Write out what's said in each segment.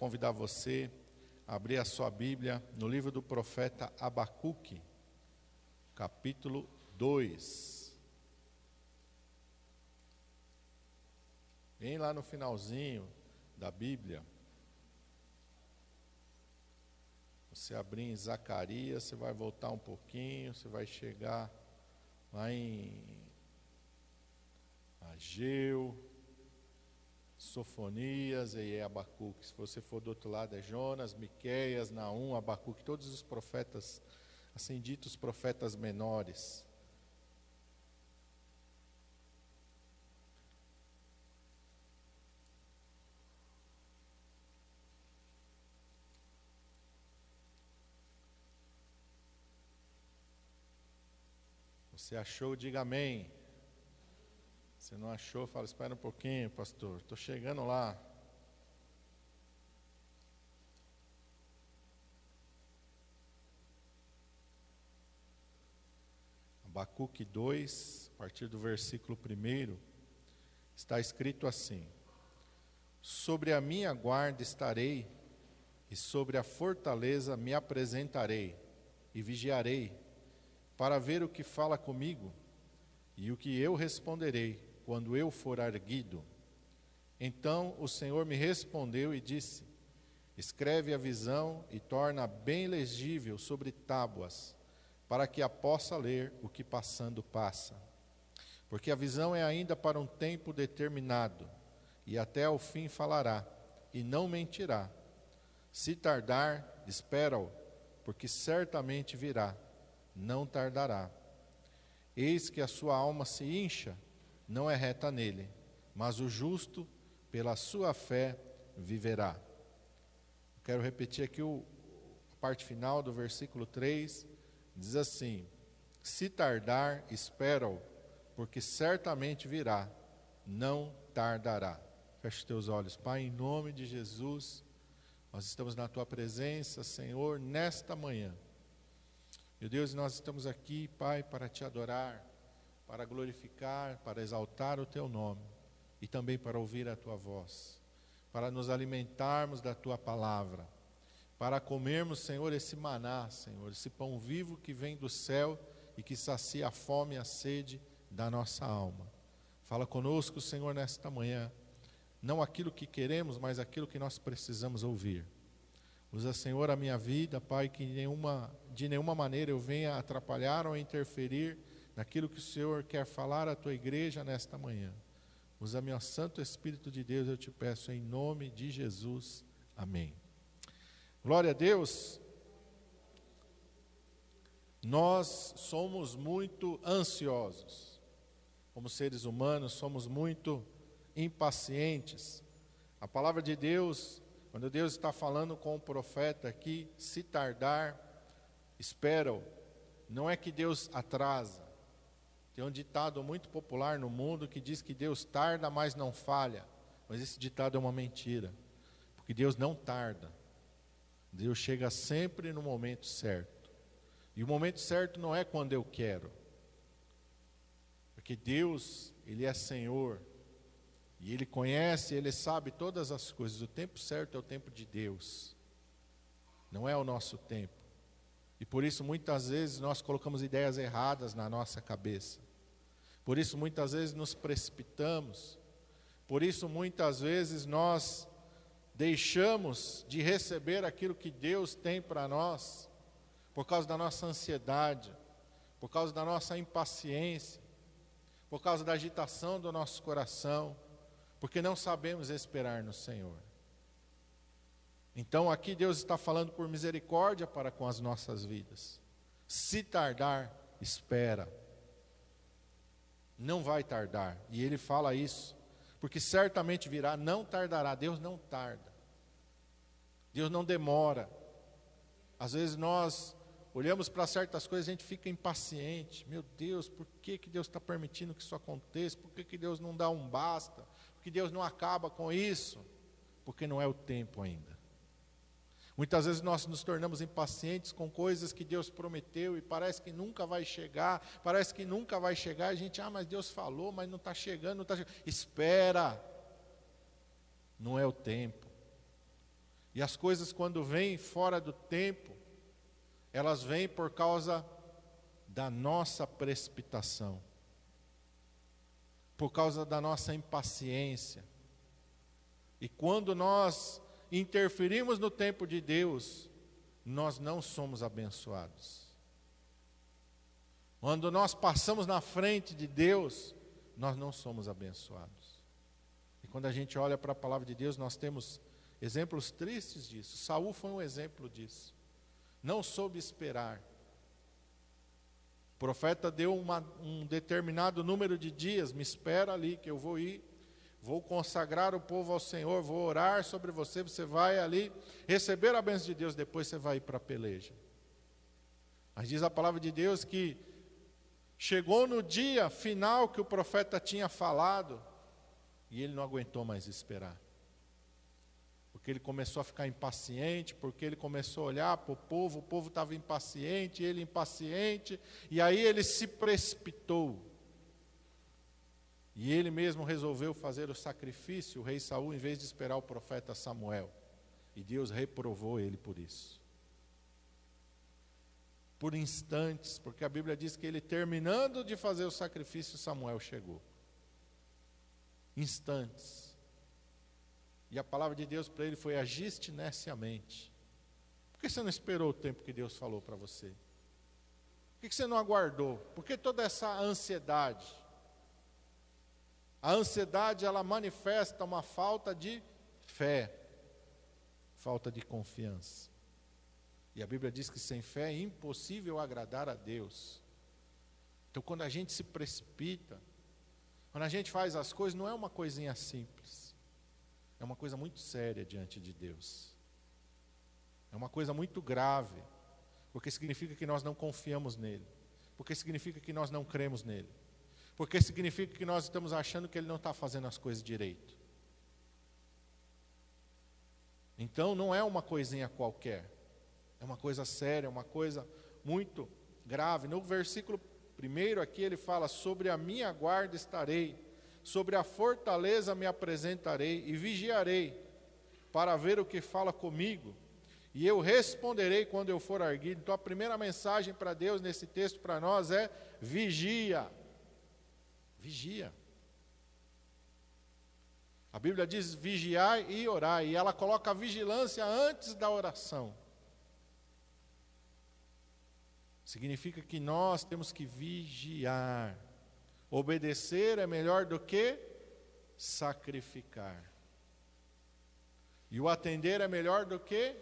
convidar você a abrir a sua Bíblia no livro do profeta Abacuque, capítulo 2. Bem lá no finalzinho da Bíblia. Você abrir em Zacarias, você vai voltar um pouquinho, você vai chegar lá em Ageu, Sofonias e Abacuque. Se você for do outro lado, é Jonas, Miqueias, Naum, Abacuque, todos os profetas, assim ditos profetas menores. Você achou, diga amém. Se não achou, fala, espera um pouquinho, pastor. Estou chegando lá. Abacuque 2, a partir do versículo 1, está escrito assim: Sobre a minha guarda estarei, e sobre a fortaleza me apresentarei, e vigiarei, para ver o que fala comigo, e o que eu responderei quando eu for erguido. Então o Senhor me respondeu e disse: Escreve a visão e torna bem legível sobre tábuas, para que a possa ler o que passando passa. Porque a visão é ainda para um tempo determinado, e até ao fim falará, e não mentirá. Se tardar, espera-o, porque certamente virá, não tardará. Eis que a sua alma se incha não é reta nele, mas o justo, pela sua fé, viverá. Quero repetir aqui o, a parte final do versículo 3, diz assim: Se tardar, espera-o, porque certamente virá, não tardará. Feche teus olhos, Pai, em nome de Jesus, nós estamos na tua presença, Senhor, nesta manhã. Meu Deus, nós estamos aqui, Pai, para te adorar para glorificar, para exaltar o teu nome e também para ouvir a tua voz, para nos alimentarmos da tua palavra, para comermos, Senhor, esse maná, Senhor, esse pão vivo que vem do céu e que sacia a fome e a sede da nossa alma. Fala conosco, Senhor, nesta manhã, não aquilo que queremos, mas aquilo que nós precisamos ouvir. Usa, Senhor, a minha vida, Pai, que nenhuma, de nenhuma maneira eu venha atrapalhar ou interferir naquilo que o Senhor quer falar à tua igreja nesta manhã. Usa meu Santo Espírito de Deus, eu te peço em nome de Jesus. Amém. Glória a Deus. Nós somos muito ansiosos. Como seres humanos, somos muito impacientes. A palavra de Deus, quando Deus está falando com o profeta aqui, se tardar, espera-o. Não é que Deus atrasa, tem um ditado muito popular no mundo que diz que Deus tarda, mas não falha. Mas esse ditado é uma mentira. Porque Deus não tarda. Deus chega sempre no momento certo. E o momento certo não é quando eu quero. Porque Deus, Ele é Senhor. E Ele conhece, Ele sabe todas as coisas. O tempo certo é o tempo de Deus. Não é o nosso tempo. E por isso muitas vezes nós colocamos ideias erradas na nossa cabeça. Por isso muitas vezes nos precipitamos. Por isso muitas vezes nós deixamos de receber aquilo que Deus tem para nós, por causa da nossa ansiedade, por causa da nossa impaciência, por causa da agitação do nosso coração, porque não sabemos esperar no Senhor. Então aqui Deus está falando por misericórdia para com as nossas vidas. Se tardar, espera não vai tardar. E ele fala isso, porque certamente virá, não tardará. Deus não tarda. Deus não demora. Às vezes nós olhamos para certas coisas e a gente fica impaciente. Meu Deus, por que, que Deus está permitindo que isso aconteça? Por que, que Deus não dá um basta? Por que Deus não acaba com isso? Porque não é o tempo ainda. Muitas vezes nós nos tornamos impacientes com coisas que Deus prometeu e parece que nunca vai chegar, parece que nunca vai chegar. A gente, ah, mas Deus falou, mas não está chegando, não está chegando. Espera, não é o tempo. E as coisas, quando vêm fora do tempo, elas vêm por causa da nossa precipitação, por causa da nossa impaciência. E quando nós interferimos no tempo de Deus, nós não somos abençoados. Quando nós passamos na frente de Deus, nós não somos abençoados. E quando a gente olha para a palavra de Deus, nós temos exemplos tristes disso. Saul foi um exemplo disso. Não soube esperar. O profeta deu uma, um determinado número de dias, me espera ali que eu vou ir, vou consagrar o povo ao Senhor, vou orar sobre você, você vai ali receber a bênção de Deus, depois você vai para a peleja. Mas diz a palavra de Deus que Chegou no dia final que o profeta tinha falado e ele não aguentou mais esperar. Porque ele começou a ficar impaciente, porque ele começou a olhar para o povo, o povo estava impaciente, ele impaciente, e aí ele se precipitou. E ele mesmo resolveu fazer o sacrifício, o rei Saul, em vez de esperar o profeta Samuel. E Deus reprovou ele por isso por instantes, porque a Bíblia diz que ele, terminando de fazer o sacrifício, Samuel chegou. Instantes. E a palavra de Deus para ele foi: agiste neciamente. Por que você não esperou o tempo que Deus falou para você? Por que você não aguardou? Por que toda essa ansiedade? A ansiedade ela manifesta uma falta de fé, falta de confiança. E a Bíblia diz que sem fé é impossível agradar a Deus. Então, quando a gente se precipita, quando a gente faz as coisas, não é uma coisinha simples. É uma coisa muito séria diante de Deus. É uma coisa muito grave, porque significa que nós não confiamos nele, porque significa que nós não cremos nele, porque significa que nós estamos achando que ele não está fazendo as coisas direito. Então, não é uma coisinha qualquer. É uma coisa séria, é uma coisa muito grave. No versículo primeiro aqui ele fala: Sobre a minha guarda estarei, sobre a fortaleza me apresentarei e vigiarei, para ver o que fala comigo, e eu responderei quando eu for erguido. Então a primeira mensagem para Deus nesse texto para nós é: vigia. Vigia. A Bíblia diz vigiar e orar, e ela coloca a vigilância antes da oração. Significa que nós temos que vigiar. Obedecer é melhor do que sacrificar. E o atender é melhor do que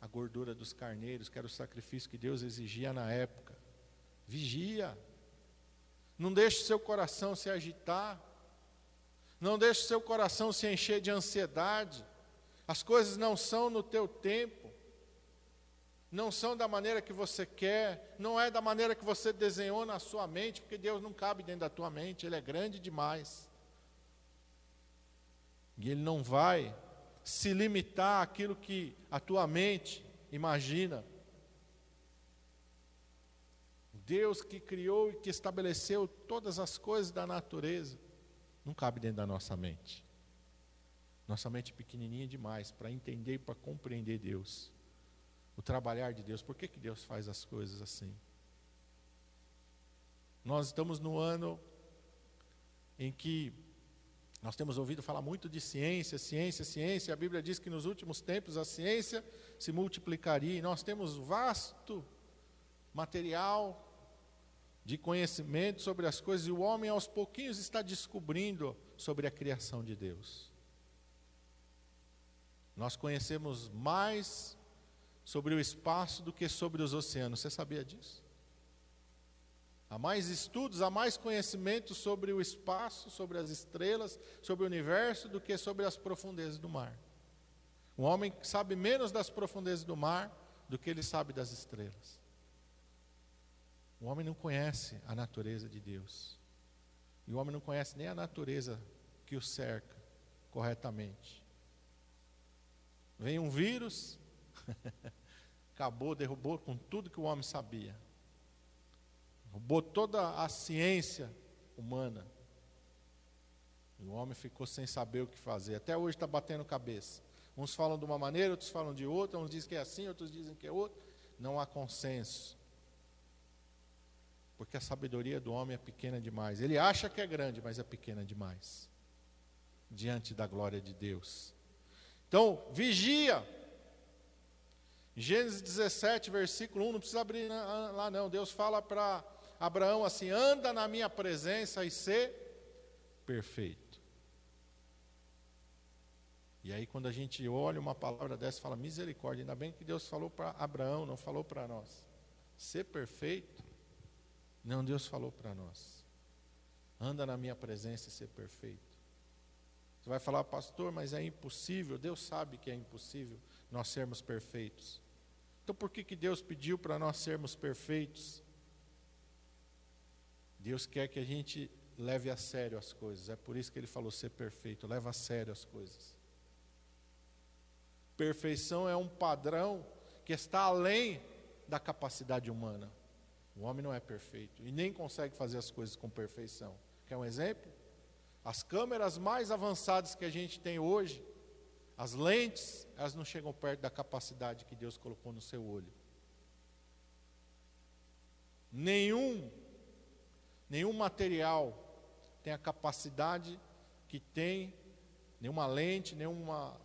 a gordura dos carneiros, que era o sacrifício que Deus exigia na época. Vigia. Não deixe seu coração se agitar. Não deixe seu coração se encher de ansiedade. As coisas não são no teu tempo não são da maneira que você quer, não é da maneira que você desenhou na sua mente, porque Deus não cabe dentro da tua mente, Ele é grande demais. E Ele não vai se limitar àquilo que a tua mente imagina. Deus que criou e que estabeleceu todas as coisas da natureza, não cabe dentro da nossa mente. Nossa mente é pequenininha demais para entender e para compreender Deus o trabalhar de Deus. Por que, que Deus faz as coisas assim? Nós estamos no ano em que nós temos ouvido falar muito de ciência, ciência, ciência. A Bíblia diz que nos últimos tempos a ciência se multiplicaria e nós temos vasto material de conhecimento sobre as coisas e o homem aos pouquinhos está descobrindo sobre a criação de Deus. Nós conhecemos mais sobre o espaço do que sobre os oceanos. Você sabia disso? Há mais estudos, há mais conhecimento sobre o espaço, sobre as estrelas, sobre o universo, do que sobre as profundezas do mar. O homem sabe menos das profundezas do mar do que ele sabe das estrelas. O homem não conhece a natureza de Deus. E o homem não conhece nem a natureza que o cerca corretamente. Vem um vírus, Acabou, derrubou com tudo que o homem sabia. Derrubou toda a ciência humana. E o homem ficou sem saber o que fazer. Até hoje está batendo cabeça. Uns falam de uma maneira, outros falam de outra, uns dizem que é assim, outros dizem que é outra. Não há consenso. Porque a sabedoria do homem é pequena demais. Ele acha que é grande, mas é pequena demais. Diante da glória de Deus. Então, vigia. Gênesis 17, versículo 1, não precisa abrir lá não. Deus fala para Abraão assim: anda na minha presença e ser perfeito. E aí, quando a gente olha uma palavra dessa, fala misericórdia. Ainda bem que Deus falou para Abraão, não falou para nós. Ser perfeito, não, Deus falou para nós. Anda na minha presença e ser perfeito. Você vai falar, pastor, mas é impossível. Deus sabe que é impossível nós sermos perfeitos. Então, por que, que Deus pediu para nós sermos perfeitos? Deus quer que a gente leve a sério as coisas. É por isso que ele falou ser perfeito. Leva a sério as coisas. Perfeição é um padrão que está além da capacidade humana. O homem não é perfeito e nem consegue fazer as coisas com perfeição. Quer um exemplo? As câmeras mais avançadas que a gente tem hoje, as lentes, elas não chegam perto da capacidade que Deus colocou no seu olho. Nenhum, nenhum material tem a capacidade que tem, nenhuma lente, nenhuma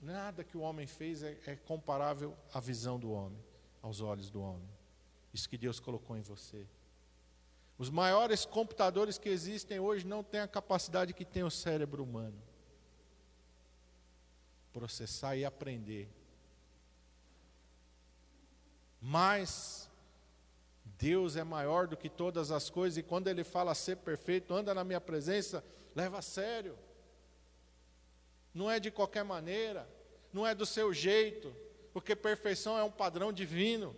Nada que o homem fez é, é comparável à visão do homem, aos olhos do homem. Isso que Deus colocou em você. Os maiores computadores que existem hoje não têm a capacidade que tem o cérebro humano. Processar e aprender. Mas Deus é maior do que todas as coisas, e quando Ele fala ser perfeito, anda na minha presença, leva a sério não é de qualquer maneira, não é do seu jeito, porque perfeição é um padrão divino.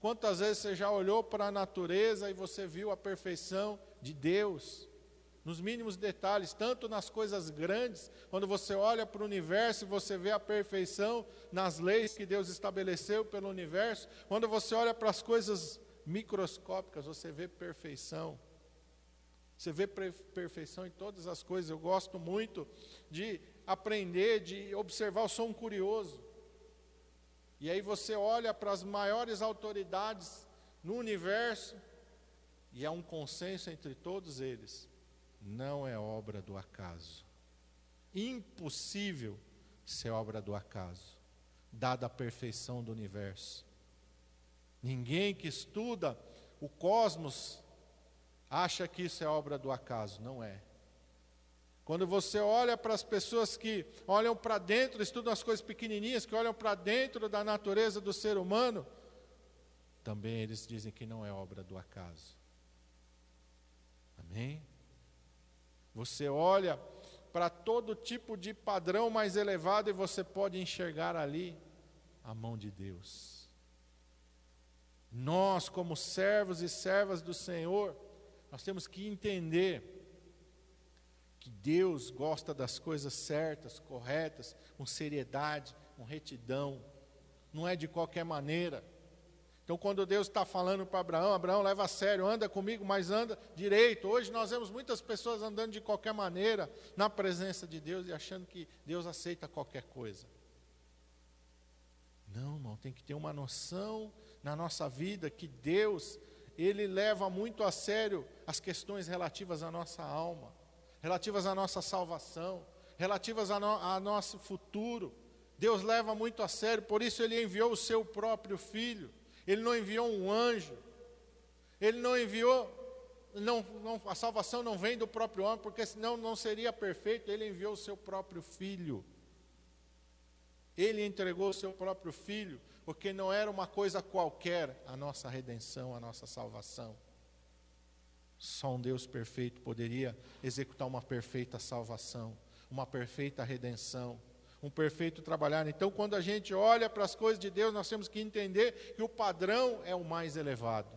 Quantas vezes você já olhou para a natureza e você viu a perfeição de Deus? Nos mínimos detalhes, tanto nas coisas grandes, quando você olha para o universo e você vê a perfeição nas leis que Deus estabeleceu pelo universo, quando você olha para as coisas microscópicas, você vê perfeição. Você vê perfeição em todas as coisas. Eu gosto muito de aprender, de observar. Eu sou um curioso. E aí você olha para as maiores autoridades no universo e há um consenso entre todos eles. Não é obra do acaso. Impossível ser obra do acaso, dada a perfeição do universo. Ninguém que estuda o cosmos acha que isso é obra do acaso. Não é. Quando você olha para as pessoas que olham para dentro, estudam as coisas pequenininhas, que olham para dentro da natureza do ser humano, também eles dizem que não é obra do acaso. Amém? Você olha para todo tipo de padrão mais elevado e você pode enxergar ali a mão de Deus. Nós, como servos e servas do Senhor, nós temos que entender que Deus gosta das coisas certas, corretas, com seriedade, com retidão, não é de qualquer maneira. Então, quando Deus está falando para Abraão, Abraão leva a sério, anda comigo, mas anda direito. Hoje nós vemos muitas pessoas andando de qualquer maneira na presença de Deus e achando que Deus aceita qualquer coisa. Não, irmão, tem que ter uma noção na nossa vida que Deus ele leva muito a sério as questões relativas à nossa alma, relativas à nossa salvação, relativas ao no, nosso futuro. Deus leva muito a sério, por isso ele enviou o seu próprio filho. Ele não enviou um anjo. Ele não enviou não, não, a salvação não vem do próprio homem, porque senão não seria perfeito. Ele enviou o seu próprio filho. Ele entregou o seu próprio filho porque não era uma coisa qualquer a nossa redenção, a nossa salvação. Só um Deus perfeito poderia executar uma perfeita salvação, uma perfeita redenção, um perfeito trabalhar. Então, quando a gente olha para as coisas de Deus, nós temos que entender que o padrão é o mais elevado.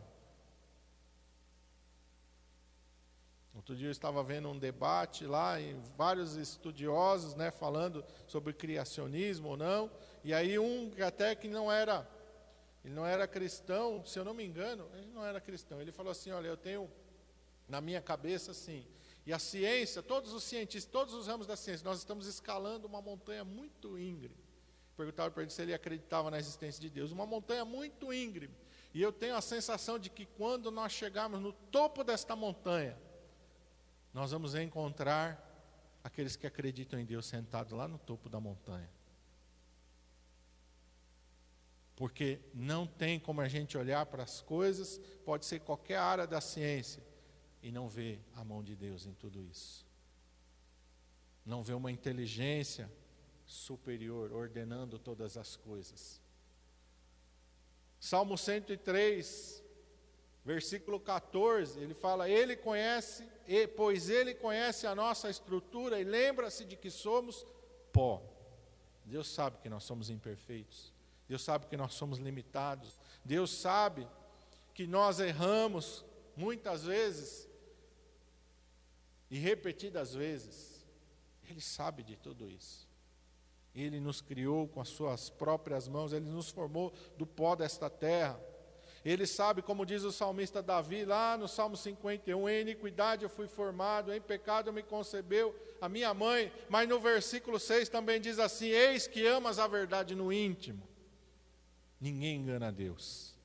Outro dia eu estava vendo um debate lá, em vários estudiosos, né, falando sobre criacionismo ou não, e aí um até que não era, ele não era cristão, se eu não me engano, ele não era cristão. Ele falou assim: olha, eu tenho na minha cabeça assim, E a ciência, todos os cientistas, todos os ramos da ciência, nós estamos escalando uma montanha muito íngreme. Perguntaram para ele se ele acreditava na existência de Deus. Uma montanha muito íngreme. E eu tenho a sensação de que quando nós chegarmos no topo desta montanha, nós vamos encontrar aqueles que acreditam em Deus sentados lá no topo da montanha. Porque não tem como a gente olhar para as coisas, pode ser qualquer área da ciência, e não ver a mão de Deus em tudo isso. Não ver uma inteligência superior ordenando todas as coisas. Salmo 103, versículo 14, ele fala: Ele conhece, pois Ele conhece a nossa estrutura e lembra-se de que somos pó. Deus sabe que nós somos imperfeitos, Deus sabe que nós somos limitados, Deus sabe que nós erramos muitas vezes e repetidas vezes. Ele sabe de tudo isso. Ele nos criou com as suas próprias mãos, ele nos formou do pó desta terra. Ele sabe, como diz o salmista Davi, lá no Salmo 51, em iniquidade eu fui formado, em pecado me concebeu a minha mãe. Mas no versículo 6 também diz assim: Eis que amas a verdade no íntimo. Ninguém engana a Deus.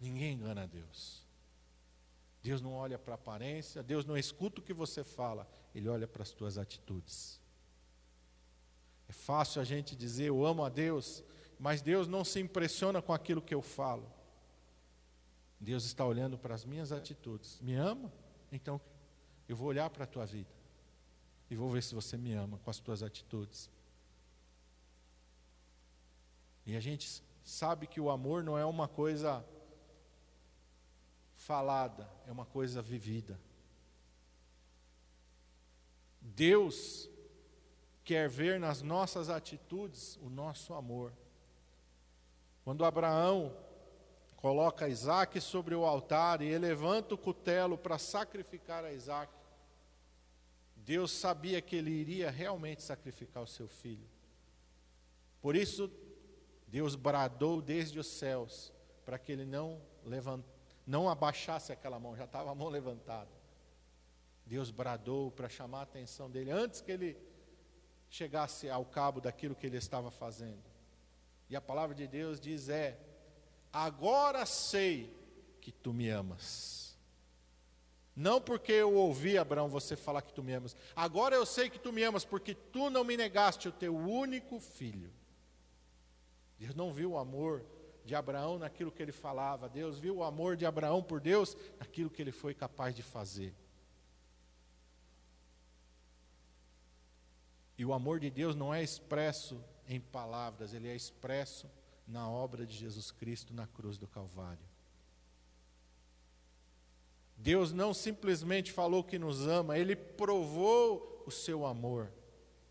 Ninguém engana a Deus. Deus não olha para a aparência, Deus não escuta o que você fala, Ele olha para as tuas atitudes. É fácil a gente dizer eu amo a Deus, mas Deus não se impressiona com aquilo que eu falo. Deus está olhando para as minhas atitudes. Me ama? Então eu vou olhar para a tua vida e vou ver se você me ama com as tuas atitudes. E a gente sabe que o amor não é uma coisa falada, é uma coisa vivida. Deus quer ver nas nossas atitudes o nosso amor. Quando Abraão coloca Isaac sobre o altar e levanta o cutelo para sacrificar a Isaac, Deus sabia que ele iria realmente sacrificar o seu filho. Por isso, Deus bradou desde os céus para que ele não levant, não abaixasse aquela mão, já estava a mão levantada. Deus bradou para chamar a atenção dele antes que ele chegasse ao cabo daquilo que ele estava fazendo. E a palavra de Deus diz: é, agora sei que tu me amas. Não porque eu ouvi, Abraão, você falar que tu me amas. Agora eu sei que tu me amas, porque tu não me negaste o teu único filho. Deus não viu o amor de Abraão naquilo que ele falava. Deus viu o amor de Abraão por Deus naquilo que ele foi capaz de fazer. E o amor de Deus não é expresso em palavras, ele é expresso na obra de Jesus Cristo na cruz do Calvário. Deus não simplesmente falou que nos ama, ele provou o seu amor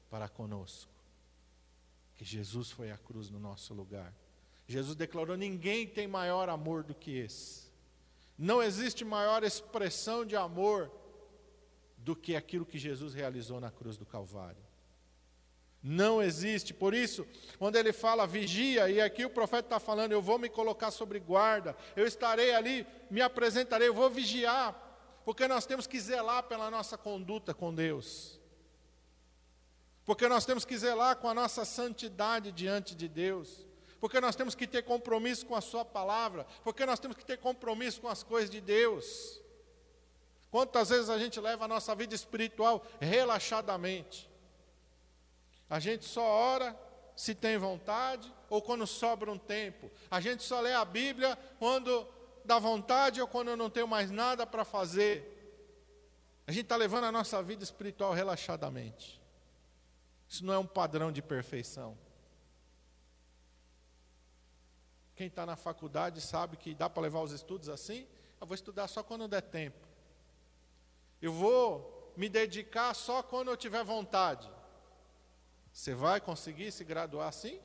para conosco. Que Jesus foi à cruz no nosso lugar. Jesus declarou: ninguém tem maior amor do que esse. Não existe maior expressão de amor do que aquilo que Jesus realizou na cruz do Calvário. Não existe. Por isso, quando ele fala vigia, e aqui o profeta está falando, eu vou me colocar sobre guarda, eu estarei ali, me apresentarei, eu vou vigiar, porque nós temos que zelar pela nossa conduta com Deus. Porque nós temos que zelar com a nossa santidade diante de Deus. Porque nós temos que ter compromisso com a Sua palavra. Porque nós temos que ter compromisso com as coisas de Deus. Quantas vezes a gente leva a nossa vida espiritual relaxadamente? A gente só ora se tem vontade ou quando sobra um tempo. A gente só lê a Bíblia quando dá vontade ou quando eu não tenho mais nada para fazer. A gente está levando a nossa vida espiritual relaxadamente. Isso não é um padrão de perfeição. Quem está na faculdade sabe que dá para levar os estudos assim. Eu vou estudar só quando der tempo. Eu vou me dedicar só quando eu tiver vontade. Você vai conseguir se graduar assim?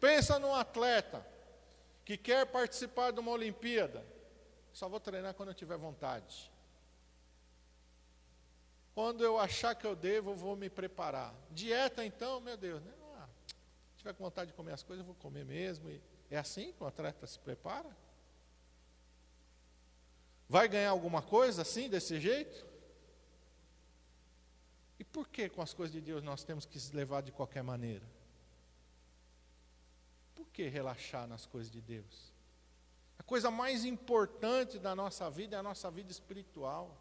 Pensa num atleta que quer participar de uma Olimpíada. Só vou treinar quando eu tiver vontade. Quando eu achar que eu devo, eu vou me preparar. Dieta, então, meu Deus, né? Se tiver com vontade de comer as coisas, eu vou comer mesmo. E é assim que o atleta se prepara? Vai ganhar alguma coisa assim, desse jeito? E por que com as coisas de Deus nós temos que se levar de qualquer maneira? Por que relaxar nas coisas de Deus? A coisa mais importante da nossa vida é a nossa vida espiritual.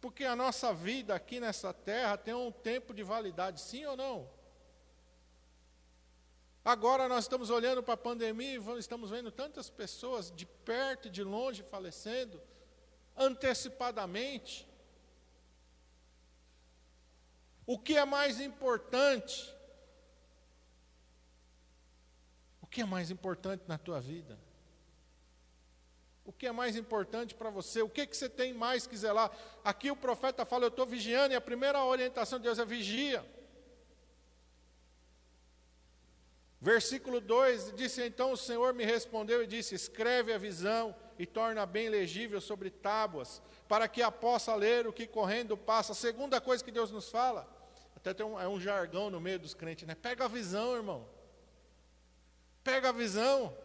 Porque a nossa vida aqui nessa terra tem um tempo de validade, sim ou não? Agora nós estamos olhando para a pandemia e estamos vendo tantas pessoas de perto e de longe falecendo, antecipadamente. O que é mais importante? O que é mais importante na tua vida? O que é mais importante para você? O que, que você tem mais que zelar? Aqui o profeta fala: Eu estou vigiando, e a primeira orientação de Deus é vigia. Versículo 2: Disse então o Senhor me respondeu e disse: Escreve a visão e torna bem legível sobre tábuas, para que a possa ler o que correndo passa. A segunda coisa que Deus nos fala, até tem um, é um jargão no meio dos crentes, né? Pega a visão, irmão. Pega a visão.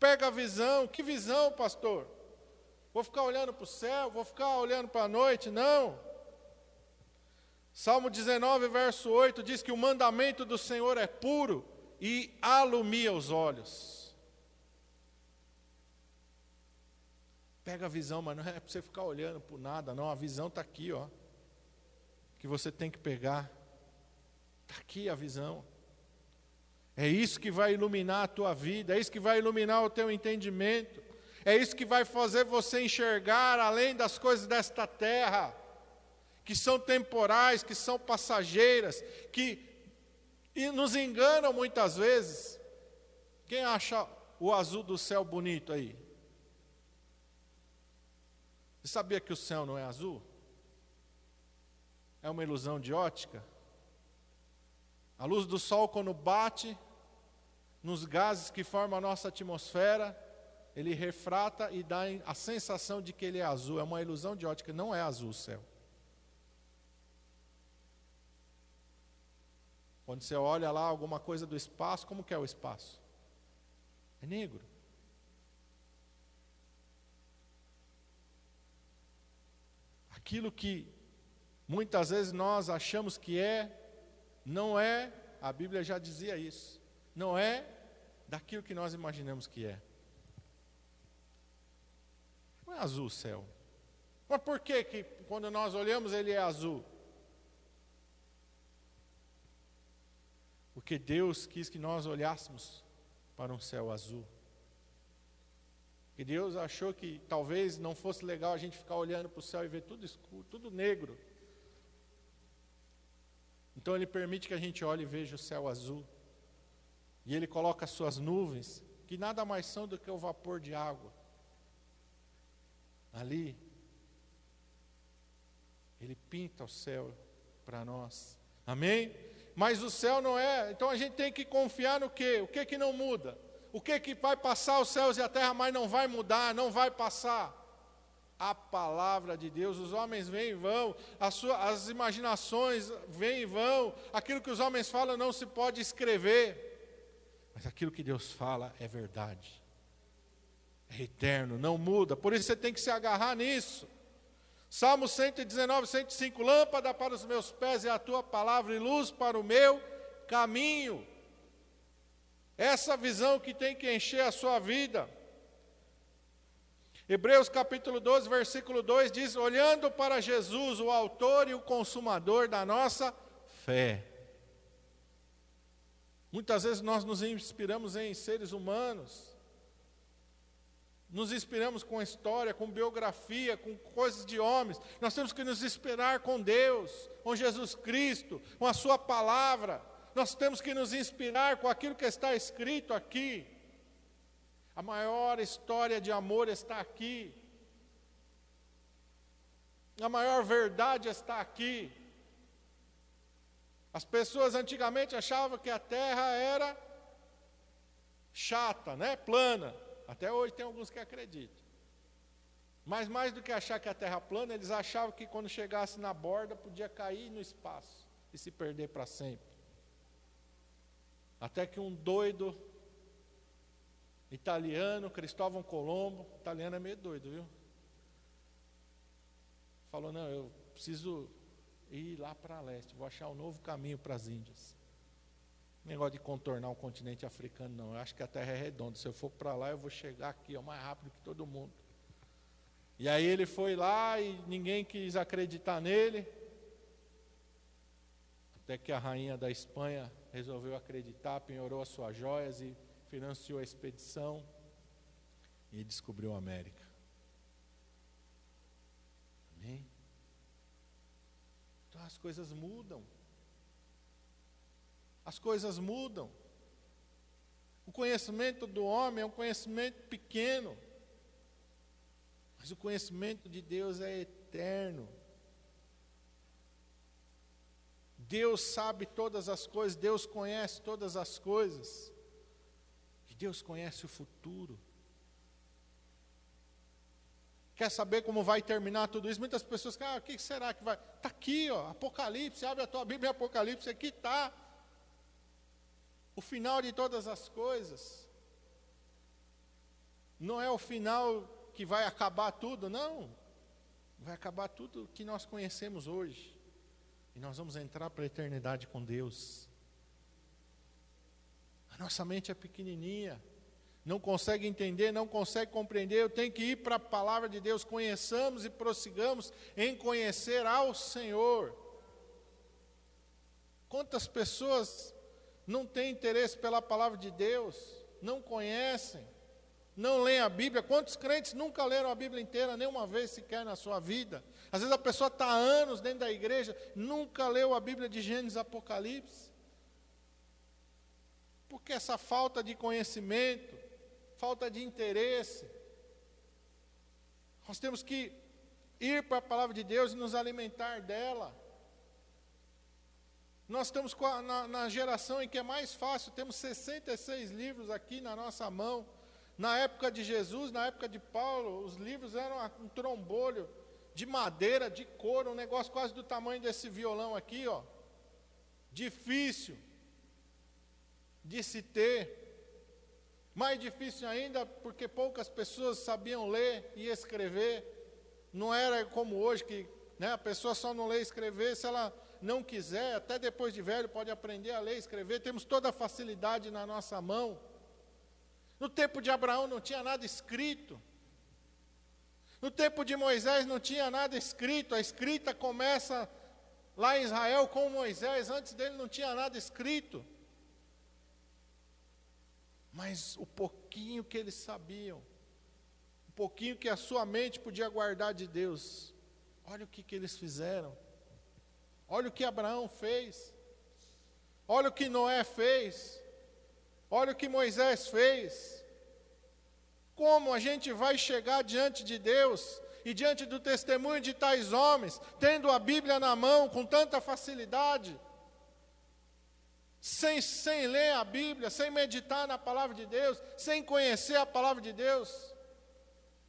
Pega a visão. Que visão, pastor? Vou ficar olhando para o céu? Vou ficar olhando para a noite? Não. Salmo 19, verso 8 diz que o mandamento do Senhor é puro e alumia os olhos. Pega a visão, mas não é para você ficar olhando por nada, não. A visão está aqui, ó. Que você tem que pegar. Está aqui a visão. É isso que vai iluminar a tua vida, é isso que vai iluminar o teu entendimento, é isso que vai fazer você enxergar além das coisas desta terra, que são temporais, que são passageiras, que nos enganam muitas vezes. Quem acha o azul do céu bonito aí? Você sabia que o céu não é azul? É uma ilusão de ótica? A luz do sol, quando bate nos gases que formam a nossa atmosfera, ele refrata e dá a sensação de que ele é azul. É uma ilusão de ótica, não é azul o céu. Quando você olha lá alguma coisa do espaço, como que é o espaço? É negro. Aquilo que muitas vezes nós achamos que é, não é, a Bíblia já dizia isso, não é daquilo que nós imaginamos que é. Não é azul o céu. Mas por que, que quando nós olhamos ele é azul? Porque Deus quis que nós olhássemos para um céu azul. Que Deus achou que talvez não fosse legal a gente ficar olhando para o céu e ver tudo escuro, tudo negro. Então Ele permite que a gente olhe e veja o céu azul. E Ele coloca as suas nuvens, que nada mais são do que o vapor de água. Ali, Ele pinta o céu para nós. Amém? Mas o céu não é. Então a gente tem que confiar no quê? O que que não muda? O que que vai passar os céus e a terra, mas não vai mudar, não vai passar? a palavra de Deus. Os homens vêm e vão, as, suas, as imaginações vêm e vão, aquilo que os homens falam não se pode escrever, mas aquilo que Deus fala é verdade, é eterno, não muda, por isso você tem que se agarrar nisso. Salmo 119, 105: Lâmpada para os meus pés é a tua palavra e luz para o meu caminho. Essa visão que tem que encher a sua vida. Hebreus capítulo 12, versículo 2 diz: Olhando para Jesus, o Autor e o Consumador da nossa fé. Muitas vezes nós nos inspiramos em seres humanos, nos inspiramos com história, com biografia, com coisas de homens. Nós temos que nos inspirar com Deus, com Jesus Cristo, com a Sua palavra. Nós temos que nos inspirar com aquilo que está escrito aqui. A maior história de amor está aqui. A maior verdade está aqui. As pessoas antigamente achavam que a terra era chata, né? plana. Até hoje tem alguns que acreditam. Mas mais do que achar que a terra é plana, eles achavam que quando chegasse na borda podia cair no espaço e se perder para sempre. Até que um doido italiano, Cristóvão Colombo, italiano é meio doido, viu? Falou: não, eu preciso ir lá para leste, vou achar um novo caminho para as Índias. Negócio de contornar o continente africano, não. Eu acho que a terra é redonda. Se eu for para lá, eu vou chegar aqui ó, mais rápido que todo mundo. E aí ele foi lá e ninguém quis acreditar nele. Até que a rainha da Espanha resolveu acreditar, penhorou as suas joias e financiou a expedição. E descobriu a América. Amém? Então as coisas mudam. As coisas mudam. O conhecimento do homem é um conhecimento pequeno. Mas o conhecimento de Deus é eterno. Deus sabe todas as coisas, Deus conhece todas as coisas. E Deus conhece o futuro. Quer saber como vai terminar tudo isso? Muitas pessoas, ah, o que será que vai? Está aqui, ó, Apocalipse, abre a tua Bíblia, Apocalipse, aqui está. O final de todas as coisas. Não é o final que vai acabar tudo, não. Vai acabar tudo que nós conhecemos hoje. E nós vamos entrar para a eternidade com Deus. A nossa mente é pequenininha, não consegue entender, não consegue compreender. Eu tenho que ir para a palavra de Deus. Conheçamos e prossigamos em conhecer ao Senhor. Quantas pessoas não têm interesse pela palavra de Deus, não conhecem, não leem a Bíblia. Quantos crentes nunca leram a Bíblia inteira, nenhuma vez sequer na sua vida? Às vezes a pessoa está há anos dentro da igreja, nunca leu a Bíblia de Gênesis Apocalipse. Porque essa falta de conhecimento, falta de interesse, nós temos que ir para a palavra de Deus e nos alimentar dela. Nós estamos na, na, geração em que é mais fácil, temos 66 livros aqui na nossa mão. Na época de Jesus, na época de Paulo, os livros eram um trombolho de madeira, de couro, um negócio quase do tamanho desse violão aqui, ó. Difícil de se ter. Mais difícil ainda porque poucas pessoas sabiam ler e escrever. Não era como hoje que né, a pessoa só não lê e escrever se ela não quiser, até depois de velho pode aprender a ler escrever. Temos toda a facilidade na nossa mão. No tempo de Abraão não tinha nada escrito. No tempo de Moisés não tinha nada escrito. A escrita começa lá em Israel com Moisés. Antes dele não tinha nada escrito. Mas o pouquinho que eles sabiam, o pouquinho que a sua mente podia guardar de Deus, olha o que, que eles fizeram. Olha o que Abraão fez. Olha o que Noé fez. Olha o que Moisés fez. Como a gente vai chegar diante de Deus e diante do testemunho de tais homens, tendo a Bíblia na mão com tanta facilidade, sem, sem ler a Bíblia, sem meditar na palavra de Deus, sem conhecer a palavra de Deus?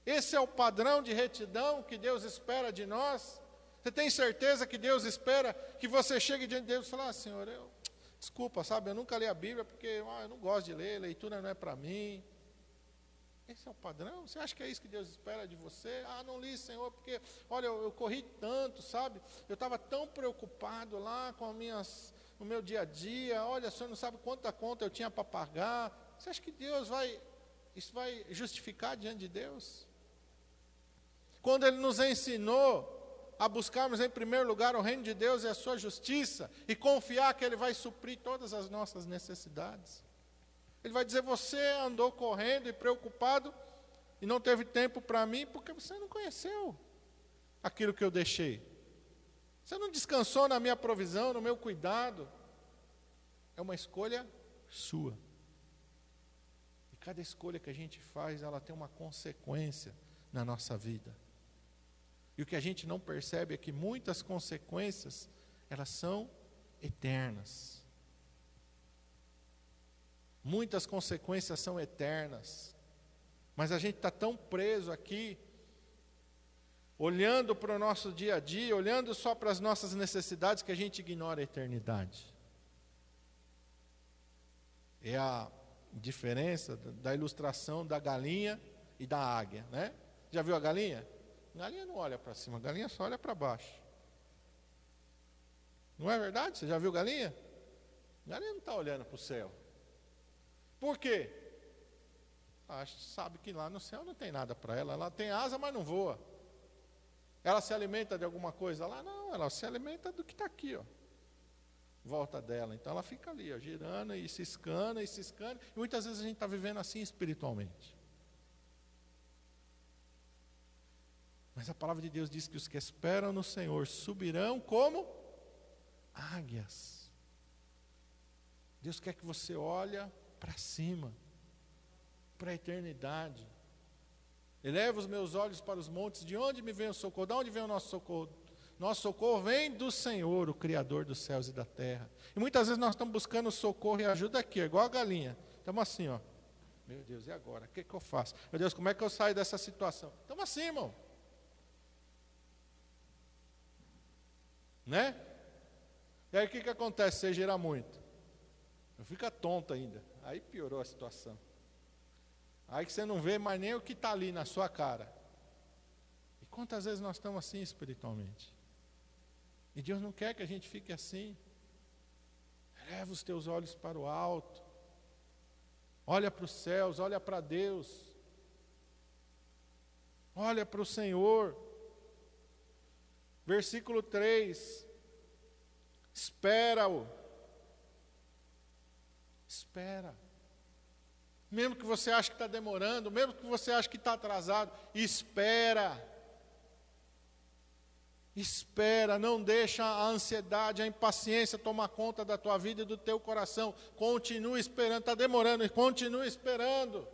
Esse é o padrão de retidão que Deus espera de nós. Você tem certeza que Deus espera que você chegue diante de Deus e fale: ah, Senhor, eu, Desculpa, sabe, eu nunca li a Bíblia porque ah, eu não gosto de ler, leitura não é para mim. Esse é o padrão? Você acha que é isso que Deus espera de você? Ah, não li, Senhor, porque, olha, eu, eu corri tanto, sabe? Eu estava tão preocupado lá com as minhas, o meu dia a dia. Olha, o Senhor não sabe quanta conta eu tinha para pagar. Você acha que Deus vai, isso vai justificar diante de Deus? Quando Ele nos ensinou a buscarmos em primeiro lugar o reino de Deus e a sua justiça e confiar que Ele vai suprir todas as nossas necessidades. Ele vai dizer: Você andou correndo e preocupado e não teve tempo para mim porque você não conheceu aquilo que eu deixei. Você não descansou na minha provisão, no meu cuidado. É uma escolha sua. E cada escolha que a gente faz, ela tem uma consequência na nossa vida. E o que a gente não percebe é que muitas consequências, elas são eternas. Muitas consequências são eternas. Mas a gente está tão preso aqui, olhando para o nosso dia a dia, olhando só para as nossas necessidades, que a gente ignora a eternidade. É a diferença da ilustração da galinha e da águia, né? Já viu a galinha? Galinha não olha para cima, galinha só olha para baixo. Não é verdade? Você já viu galinha? Galinha não está olhando para o céu. Por quê? Ah, sabe que lá no céu não tem nada para ela. Ela tem asa, mas não voa. Ela se alimenta de alguma coisa lá? Não, ela se alimenta do que está aqui, ó. Volta dela. Então ela fica ali, ó, girando e ciscando e ciscando. E muitas vezes a gente está vivendo assim espiritualmente. Mas a palavra de Deus diz que os que esperam no Senhor subirão como águias. Deus quer que você olhe para cima, para a eternidade. Eleva os meus olhos para os montes, de onde me vem o socorro? De onde vem o nosso socorro? Nosso socorro vem do Senhor, o Criador dos céus e da terra. E muitas vezes nós estamos buscando socorro e ajuda aqui, igual a galinha. Estamos assim, ó. Meu Deus, e agora? O que, que eu faço? Meu Deus, como é que eu saio dessa situação? Estamos assim, irmão. Né? E aí o que, que acontece? Você gira muito. Fica tonto ainda. Aí piorou a situação. Aí que você não vê mais nem o que está ali na sua cara. E quantas vezes nós estamos assim espiritualmente? E Deus não quer que a gente fique assim. Leva os teus olhos para o alto. Olha para os céus, olha para Deus. Olha para o Senhor. Versículo 3. Espera-o. Espera. Mesmo que você ache que está demorando, mesmo que você ache que está atrasado, espera. Espera, não deixa a ansiedade, a impaciência tomar conta da tua vida e do teu coração. Continue esperando, está demorando, continue esperando.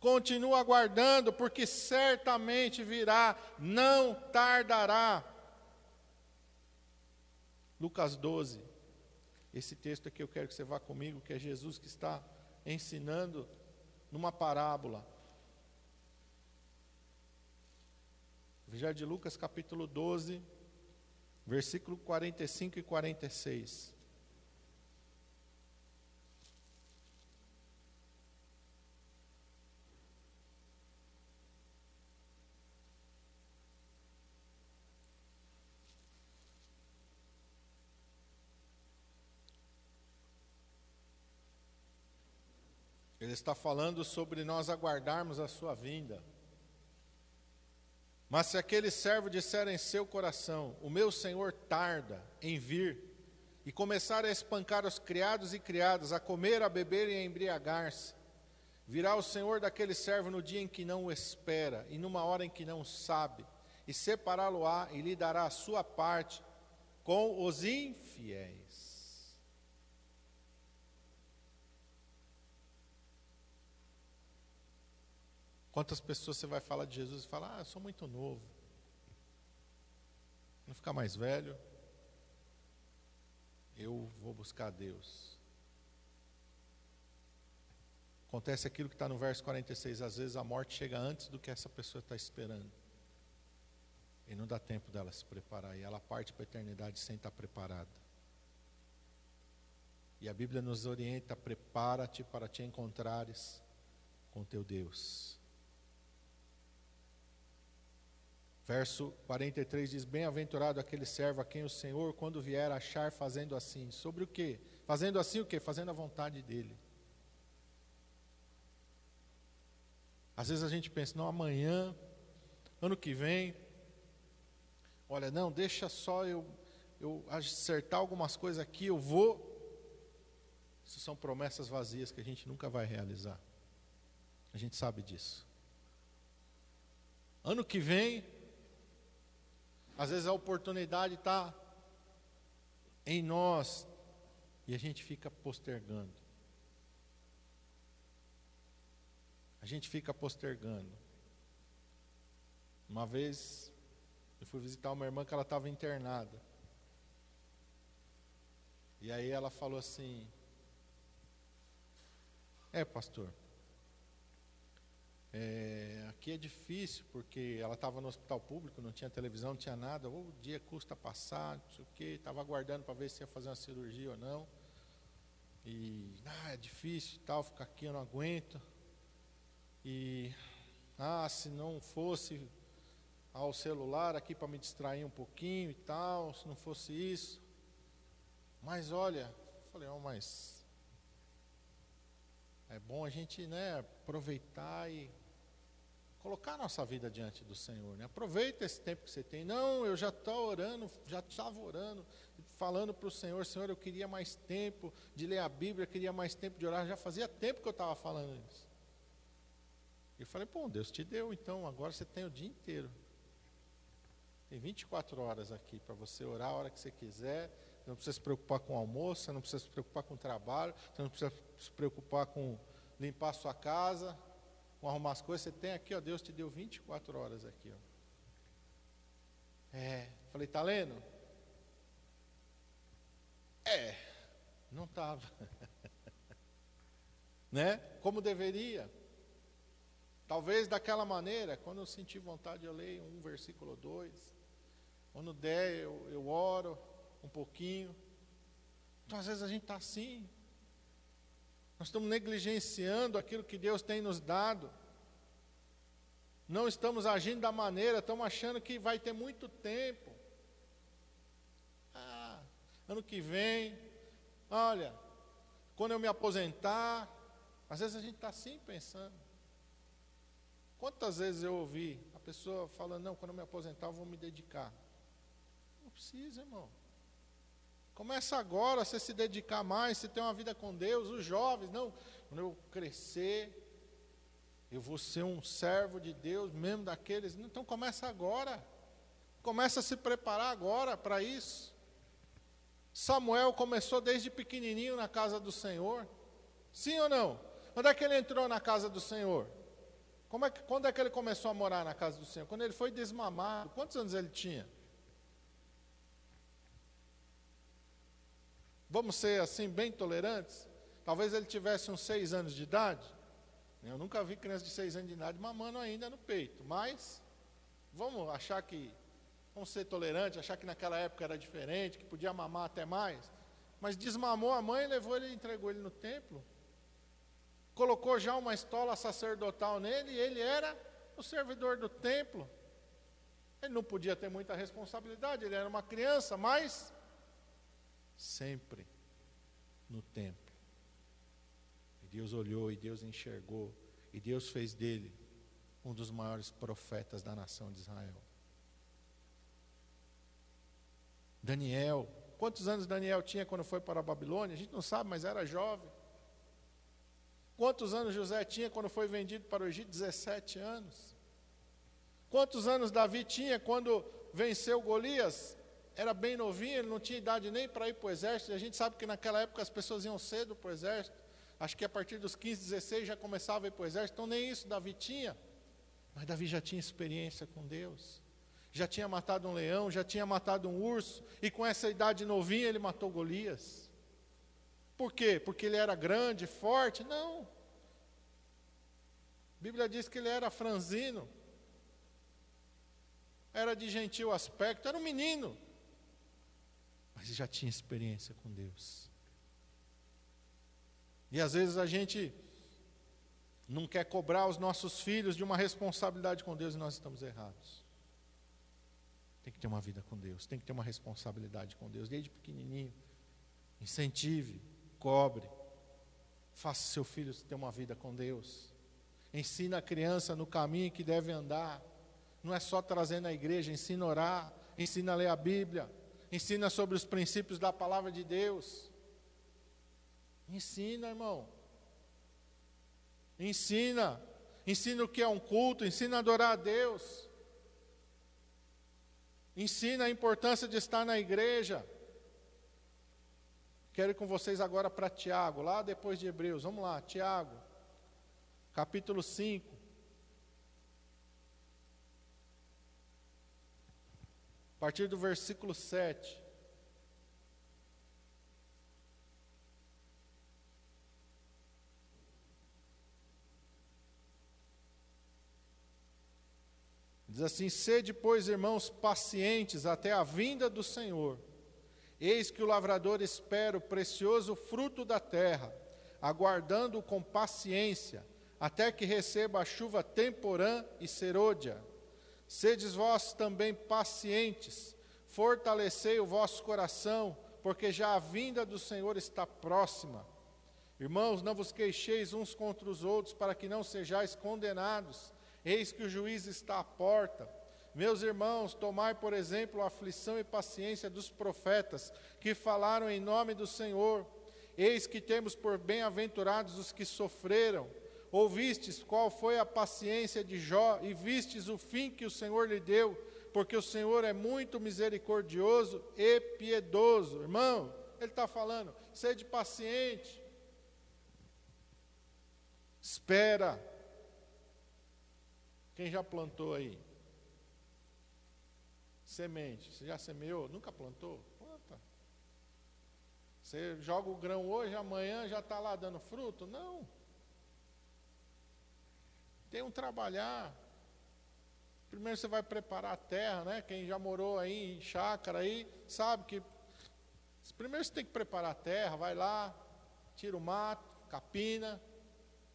Continua aguardando, porque certamente virá, não tardará. Lucas 12. Esse texto aqui eu quero que você vá comigo, que é Jesus que está ensinando numa parábola. Evangelho de Lucas, capítulo 12, versículo 45 e 46. Ele está falando sobre nós aguardarmos a sua vinda. Mas se aquele servo disser em seu coração: O meu senhor tarda em vir, e começar a espancar os criados e criadas, a comer, a beber e a embriagar-se, virá o senhor daquele servo no dia em que não o espera, e numa hora em que não sabe, e separá-lo-á e lhe dará a sua parte com os infiéis. Quantas pessoas você vai falar de Jesus e falar, ah, eu sou muito novo. Não ficar mais velho, eu vou buscar Deus. Acontece aquilo que está no verso 46, às vezes a morte chega antes do que essa pessoa está esperando. E não dá tempo dela se preparar, e ela parte para a eternidade sem estar preparada. E a Bíblia nos orienta: prepara-te para te encontrares com teu Deus. Verso 43 diz: Bem-aventurado aquele servo a quem o Senhor, quando vier, achar fazendo assim. Sobre o quê? Fazendo assim o quê? Fazendo a vontade dele. Às vezes a gente pensa, não, amanhã, ano que vem, olha, não, deixa só eu, eu acertar algumas coisas aqui, eu vou. Isso são promessas vazias que a gente nunca vai realizar. A gente sabe disso. Ano que vem, às vezes a oportunidade está em nós e a gente fica postergando. A gente fica postergando. Uma vez eu fui visitar uma irmã que ela estava internada. E aí ela falou assim: É, pastor, é, aqui é difícil porque ela estava no hospital público, não tinha televisão, não tinha nada. O dia custa passar, não sei o quê. Estava aguardando para ver se ia fazer uma cirurgia ou não. E ah, é difícil tal, ficar aqui eu não aguento. E ah, se não fosse ao celular aqui para me distrair um pouquinho e tal, se não fosse isso. Mas olha, falei, oh, mas é bom a gente né, aproveitar e colocar nossa vida diante do Senhor. Né? Aproveita esse tempo que você tem. Não, eu já estou orando, já estava orando, falando para o Senhor, Senhor, eu queria mais tempo de ler a Bíblia, queria mais tempo de orar, já fazia tempo que eu estava falando isso. Eu falei, bom, Deus te deu, então agora você tem o dia inteiro. Tem 24 horas aqui para você orar a hora que você quiser. Você não precisa se preocupar com o almoço, você não precisa se preocupar com o trabalho, você não precisa se preocupar com limpar a sua casa, com arrumar as coisas. Você tem aqui, ó, Deus te deu 24 horas aqui, ó. É, falei, tá lendo? É, não estava. né? Como deveria. Talvez daquela maneira, quando eu sentir vontade, eu leio um versículo ou dois. Quando der, eu, eu oro um pouquinho. Então, às vezes, a gente está assim. Nós estamos negligenciando aquilo que Deus tem nos dado. Não estamos agindo da maneira, estamos achando que vai ter muito tempo. Ah, ano que vem, olha, quando eu me aposentar, às vezes a gente está assim pensando. Quantas vezes eu ouvi a pessoa falando, não, quando eu me aposentar eu vou me dedicar. Não precisa, irmão. Começa agora, você se dedicar mais, você ter uma vida com Deus, os jovens, não, quando eu crescer, eu vou ser um servo de Deus, mesmo daqueles. Então começa agora. Começa a se preparar agora para isso. Samuel começou desde pequenininho na casa do Senhor. Sim ou não? Quando é que ele entrou na casa do Senhor? É que, quando é que ele começou a morar na casa do Senhor? Quando ele foi desmamado. Quantos anos ele tinha? Vamos ser assim, bem tolerantes? Talvez ele tivesse uns seis anos de idade. Eu nunca vi criança de seis anos de idade mamando ainda no peito. Mas, vamos achar que, vamos ser tolerantes, achar que naquela época era diferente, que podia mamar até mais. Mas desmamou a mãe, levou ele e entregou ele no templo. Colocou já uma estola sacerdotal nele e ele era o servidor do templo. Ele não podia ter muita responsabilidade, ele era uma criança, mas sempre no templo. E Deus olhou e Deus enxergou e Deus fez dele um dos maiores profetas da nação de Israel. Daniel, quantos anos Daniel tinha quando foi para a Babilônia? A gente não sabe, mas era jovem. Quantos anos José tinha quando foi vendido para o Egito? 17 anos. Quantos anos Davi tinha quando venceu Golias? Era bem novinho, ele não tinha idade nem para ir para o exército. E a gente sabe que naquela época as pessoas iam cedo para o exército. Acho que a partir dos 15, 16 já começava a ir para o exército. Então nem isso Davi tinha. Mas Davi já tinha experiência com Deus. Já tinha matado um leão, já tinha matado um urso. E com essa idade novinha ele matou Golias. Por quê? Porque ele era grande, forte? Não. A Bíblia diz que ele era franzino. Era de gentil aspecto, era um menino mas já tinha experiência com Deus. E às vezes a gente não quer cobrar os nossos filhos de uma responsabilidade com Deus e nós estamos errados. Tem que ter uma vida com Deus, tem que ter uma responsabilidade com Deus, desde pequenininho. Incentive, cobre, faça seu filho ter uma vida com Deus. Ensina a criança no caminho que deve andar. Não é só trazer na igreja, ensina a orar, ensina a ler a Bíblia, ensina sobre os princípios da palavra de Deus. Ensina, irmão. Ensina. Ensina o que é um culto, ensina a adorar a Deus. Ensina a importância de estar na igreja. Quero ir com vocês agora para Tiago, lá depois de Hebreus. Vamos lá, Tiago, capítulo 5. A partir do versículo 7. Diz assim: Sede, pois, irmãos, pacientes até a vinda do Senhor. Eis que o lavrador espera o precioso fruto da terra, aguardando-o com paciência, até que receba a chuva temporã e serôdia. Sedes vós também pacientes, fortalecei o vosso coração, porque já a vinda do Senhor está próxima. Irmãos, não vos queixeis uns contra os outros, para que não sejais condenados. Eis que o juiz está à porta. Meus irmãos, tomai, por exemplo, a aflição e paciência dos profetas que falaram em nome do Senhor. Eis que temos por bem-aventurados os que sofreram. Ouvistes qual foi a paciência de Jó e vistes o fim que o Senhor lhe deu, porque o Senhor é muito misericordioso e piedoso. Irmão, ele está falando, sede paciente, espera. Quem já plantou aí? Semente. Você já semeou? Nunca plantou? Planta. Você joga o grão hoje, amanhã já está lá dando fruto? Não. Tem um trabalhar. Primeiro você vai preparar a terra, né? Quem já morou aí em chácara aí, sabe que primeiro você tem que preparar a terra, vai lá, tira o mato, capina,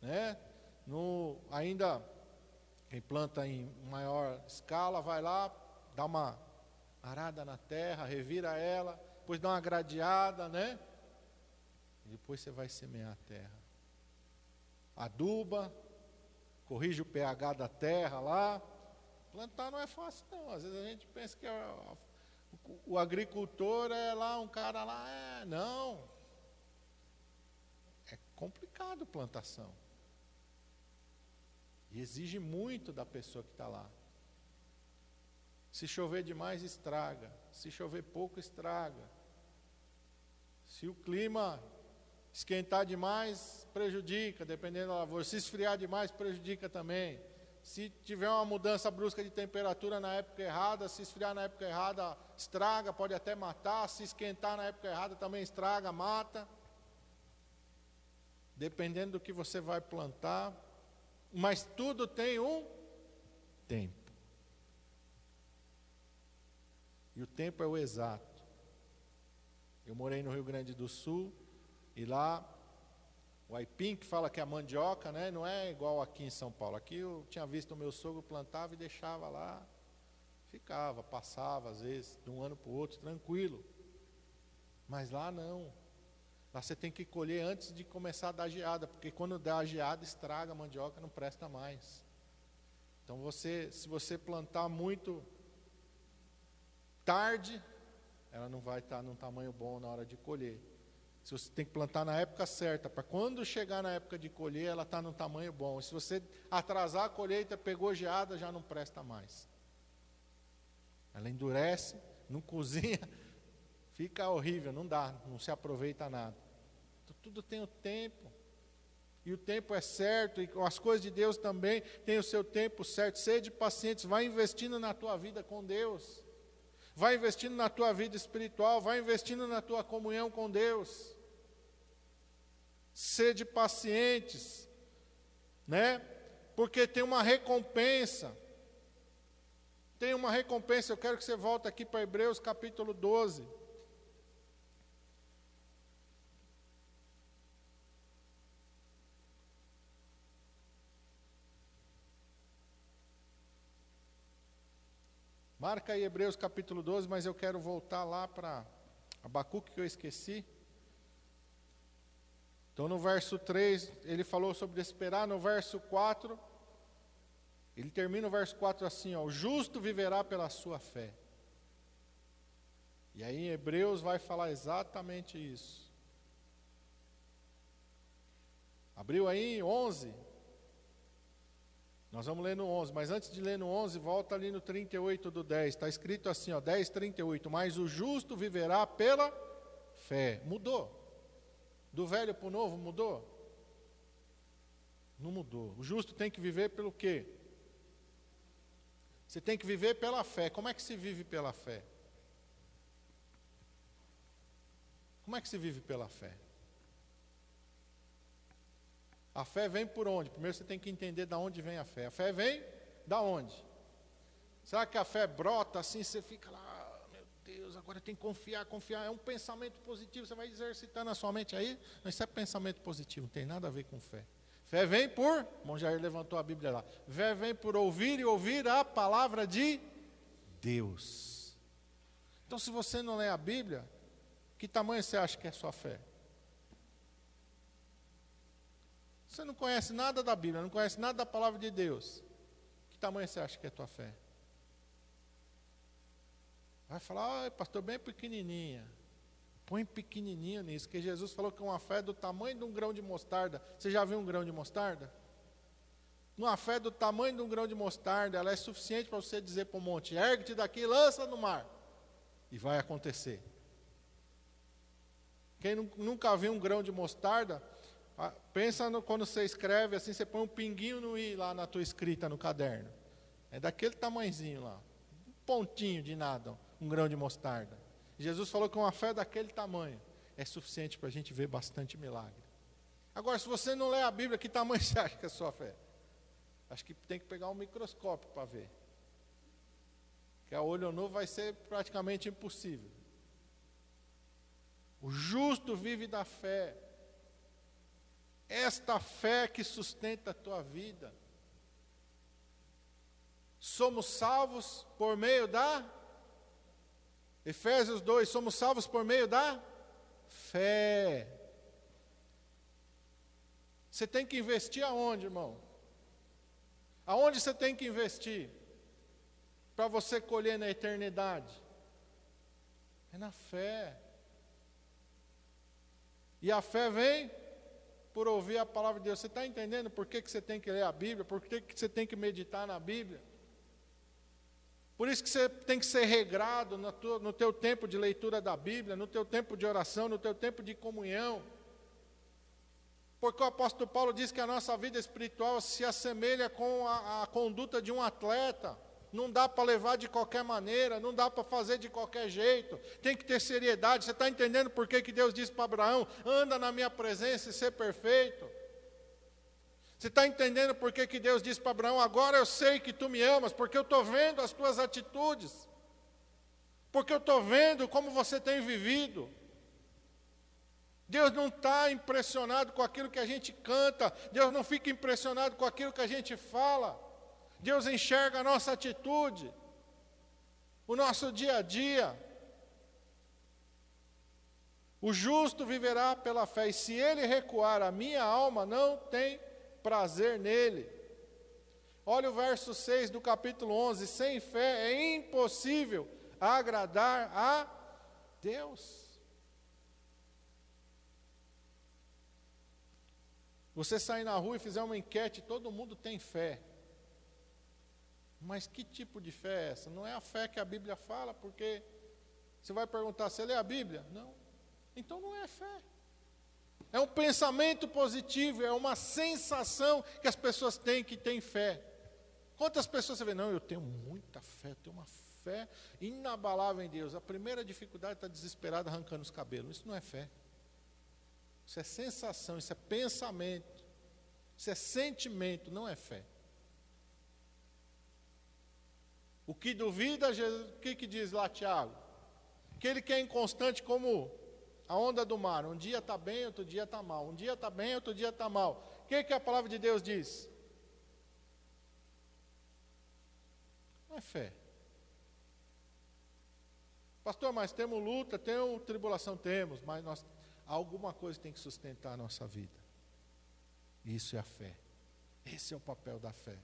né? No, ainda quem planta em maior escala vai lá, dá uma arada na terra, revira ela, depois dá uma gradeada, né? E depois você vai semear a terra. Aduba, corrige o pH da terra lá. Plantar não é fácil, não. Às vezes a gente pensa que é, o, agricultor é lá, um cara lá, é, não. É complicado plantação. E exige muito da pessoa que está lá. Se chover demais, estraga. Se chover pouco, estraga. Se o clima esquentar demais, prejudica, dependendo da lavoura. Se esfriar demais, prejudica também. Se tiver uma mudança brusca de temperatura na época errada, se esfriar na época errada, estraga, pode até matar. Se esquentar na época errada, também estraga, mata. Dependendo do que você vai plantar. Mas tudo tem um tempo. E o tempo é o exato. Eu morei no Rio Grande do Sul e lá o aipim que fala que é a mandioca, né, não é igual aqui em São Paulo. Aqui eu tinha visto o meu sogro plantava e deixava lá, ficava, passava às vezes de um ano para o outro, tranquilo. Mas lá não. Lá você tem que colher antes de começar a dar geada, porque quando dá a geada estraga a mandioca, não presta mais. Então você, se você plantar muito tarde, ela não vai estar num tamanho bom na hora de colher. Se você tem que plantar na época certa, para quando chegar na época de colher, ela está num tamanho bom. se você atrasar a colheita, pegou geada, já não presta mais. Ela endurece, não cozinha, fica horrível, não dá, não se aproveita nada. Então, tudo tem o tempo. E o tempo é certo, e as coisas de Deus também têm o seu tempo certo. Sede pacientes, vai investindo na tua vida com Deus vai investindo na tua vida espiritual, vai investindo na tua comunhão com Deus. Sede pacientes, né? Porque tem uma recompensa. Tem uma recompensa. Eu quero que você volte aqui para Hebreus capítulo 12. Marca aí Hebreus capítulo 12, mas eu quero voltar lá para Abacuque que eu esqueci. Então no verso 3, ele falou sobre esperar, no verso 4, ele termina o verso 4 assim, ó, o justo viverá pela sua fé. E aí em Hebreus vai falar exatamente isso. Abriu aí 11, nós vamos ler no 11, mas antes de ler no 11, volta ali no 38 do 10. Está escrito assim, ó, 10, 38. Mas o justo viverá pela fé. Mudou. Do velho para o novo, mudou? Não mudou. O justo tem que viver pelo quê? Você tem que viver pela fé. Como é que se vive pela fé? Como é que se vive pela fé? A fé vem por onde? Primeiro você tem que entender de onde vem a fé. A fé vem da onde? Será que a fé brota assim, você fica lá, agora tem que confiar, confiar. É um pensamento positivo, você vai exercitando a sua mente aí. Mas isso é pensamento positivo, não tem nada a ver com fé. Fé vem por, o Jair levantou a Bíblia lá. Fé vem por ouvir e ouvir a palavra de Deus. Então, se você não lê a Bíblia, que tamanho você acha que é sua fé? Você não conhece nada da Bíblia, não conhece nada da palavra de Deus. Que tamanho você acha que é tua fé? Vai falar, pastor, bem pequenininha. Põe pequenininha nisso, que Jesus falou que uma fé do tamanho de um grão de mostarda. Você já viu um grão de mostarda? Uma fé do tamanho de um grão de mostarda, ela é suficiente para você dizer para o monte: ergue-te daqui lança no mar. E vai acontecer. Quem nunca viu um grão de mostarda, pensa no, quando você escreve assim, você põe um pinguinho no i lá na tua escrita no caderno. É daquele tamanhozinho lá. Um pontinho de nada, um grão de mostarda. Jesus falou que uma fé daquele tamanho é suficiente para a gente ver bastante milagre. Agora, se você não lê a Bíblia, que tamanho você acha que é a sua fé? Acho que tem que pegar um microscópio para ver. Que a olho nu vai ser praticamente impossível. O justo vive da fé. Esta fé que sustenta a tua vida. Somos salvos por meio da Efésios 2, somos salvos por meio da fé. Você tem que investir aonde, irmão? Aonde você tem que investir? Para você colher na eternidade? É na fé. E a fé vem por ouvir a palavra de Deus. Você está entendendo por que, que você tem que ler a Bíblia? Por que, que você tem que meditar na Bíblia? Por isso que você tem que ser regrado no, tua, no teu tempo de leitura da Bíblia, no teu tempo de oração, no teu tempo de comunhão. Porque o apóstolo Paulo diz que a nossa vida espiritual se assemelha com a, a conduta de um atleta. Não dá para levar de qualquer maneira, não dá para fazer de qualquer jeito. Tem que ter seriedade. Você está entendendo por que, que Deus disse para Abraão: anda na minha presença e ser perfeito? Você está entendendo por que, que Deus disse para Abraão: agora eu sei que tu me amas, porque eu estou vendo as tuas atitudes, porque eu estou vendo como você tem vivido. Deus não está impressionado com aquilo que a gente canta, Deus não fica impressionado com aquilo que a gente fala, Deus enxerga a nossa atitude, o nosso dia a dia. O justo viverá pela fé, e se ele recuar, a minha alma não tem prazer nele. Olha o verso 6 do capítulo 11: sem fé é impossível agradar a Deus. Você sair na rua e fizer uma enquete, todo mundo tem fé. Mas que tipo de fé é essa? Não é a fé que a Bíblia fala, porque você vai perguntar, você lê a Bíblia? Não. Então não é fé. É um pensamento positivo, é uma sensação que as pessoas têm que têm fé. Quantas pessoas você vê? Não, eu tenho muita fé, eu tenho uma fé inabalável em Deus. A primeira dificuldade está desesperado arrancando os cabelos. Isso não é fé. Isso é sensação, isso é pensamento. Isso é sentimento, não é fé. O que duvida, o que, que diz lá Tiago? Aquele que é inconstante como a onda do mar. Um dia está bem, outro dia está mal. Um dia está bem, outro dia está mal. O que, que a palavra de Deus diz? Não é fé. Pastor, mas temos luta, temos tribulação, temos, mas nós, alguma coisa tem que sustentar a nossa vida. Isso é a fé. Esse é o papel da fé.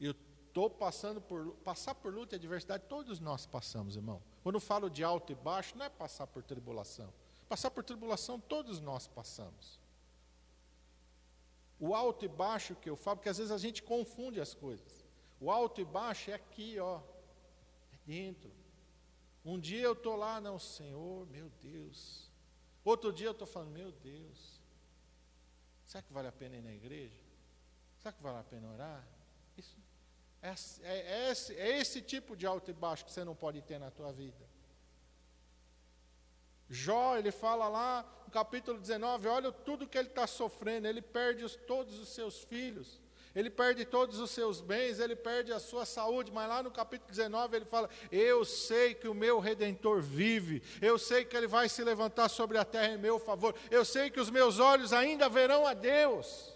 Eu estou passando por passar por luta e adversidade, todos nós passamos, irmão. Quando falo de alto e baixo, não é passar por tribulação. Passar por tribulação todos nós passamos. O alto e baixo que eu falo, porque às vezes a gente confunde as coisas. O alto e baixo é aqui, ó, é dentro. Um dia eu estou lá, não, Senhor, meu Deus. Outro dia eu estou falando, meu Deus, será que vale a pena ir na igreja? Será que vale a pena orar? Isso é, é, é, esse, é esse tipo de alto e baixo que você não pode ter na tua vida. Jó, ele fala lá no capítulo 19, olha tudo que ele está sofrendo, ele perde os, todos os seus filhos, ele perde todos os seus bens, ele perde a sua saúde, mas lá no capítulo 19 ele fala: Eu sei que o meu redentor vive, eu sei que ele vai se levantar sobre a terra em meu favor, eu sei que os meus olhos ainda verão a Deus.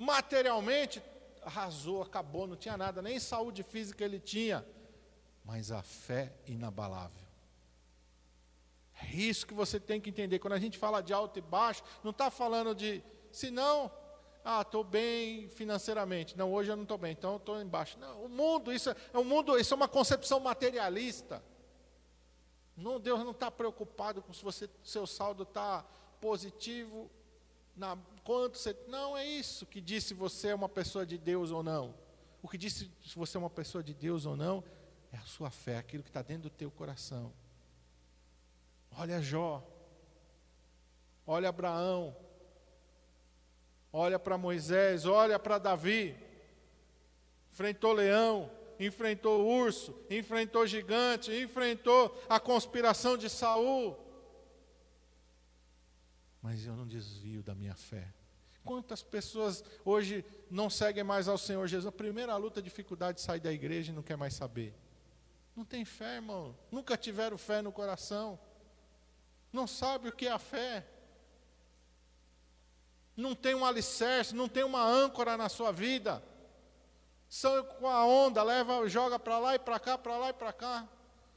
Materialmente, arrasou, acabou, não tinha nada, nem saúde física ele tinha, mas a fé inabalável. É isso que você tem que entender. Quando a gente fala de alto e baixo, não está falando de, se não, ah, estou bem financeiramente. Não, hoje eu não estou bem, então estou embaixo. Não, o mundo, isso é um mundo, isso é uma concepção materialista. Não, Deus não está preocupado com se você, seu saldo está positivo, na, quanto você. Não é isso que diz se você é uma pessoa de Deus ou não. O que diz se você é uma pessoa de Deus ou não é a sua fé, aquilo que está dentro do teu coração. Olha Jó, olha Abraão, olha para Moisés, olha para Davi. Enfrentou leão, enfrentou urso, enfrentou gigante, enfrentou a conspiração de Saul. Mas eu não desvio da minha fé. Quantas pessoas hoje não seguem mais ao Senhor Jesus? A primeira luta, a dificuldade, sai da igreja e não quer mais saber. Não tem fé, irmão. Nunca tiveram fé no coração não sabe o que é a fé, não tem um alicerce, não tem uma âncora na sua vida. São com a onda, leva, joga para lá e para cá, para lá e para cá.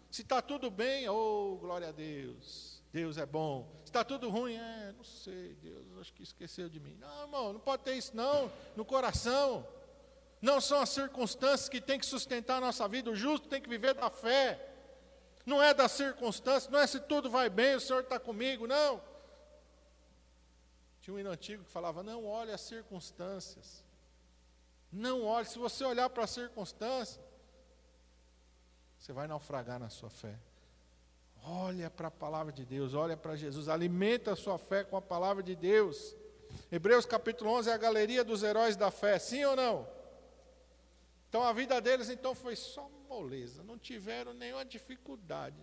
Se está tudo bem, oh, glória a Deus, Deus é bom. Está tudo ruim, é, não sei, Deus, acho que esqueceu de mim. Não, irmão, não pode ter isso não, no coração. Não são as circunstâncias que tem que sustentar a nossa vida, o justo tem que viver da fé. Não é da circunstância, não é se tudo vai bem, o Senhor está comigo, não. Tinha um hino antigo que falava: não olhe as circunstâncias. Não olhe, se você olhar para as circunstâncias, você vai naufragar na sua fé. Olha para a palavra de Deus, olha para Jesus, alimenta a sua fé com a palavra de Deus. Hebreus capítulo 11 é a galeria dos heróis da fé, sim ou não? Então a vida deles então foi só moleza, não tiveram nenhuma dificuldade.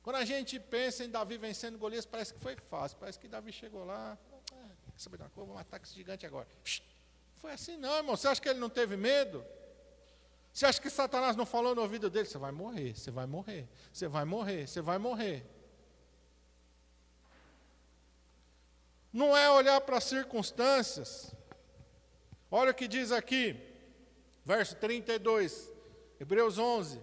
Quando a gente pensa em Davi vencendo Golias, parece que foi fácil. Parece que Davi chegou lá, ah, saber uma coisa, vou matar esse gigante agora. Foi assim não, irmão. Você acha que ele não teve medo? Você acha que Satanás não falou no ouvido dele? Você vai morrer, você vai morrer, você vai morrer, você vai morrer. Não é olhar para as circunstâncias. Olha o que diz aqui, verso 32. Hebreus 11.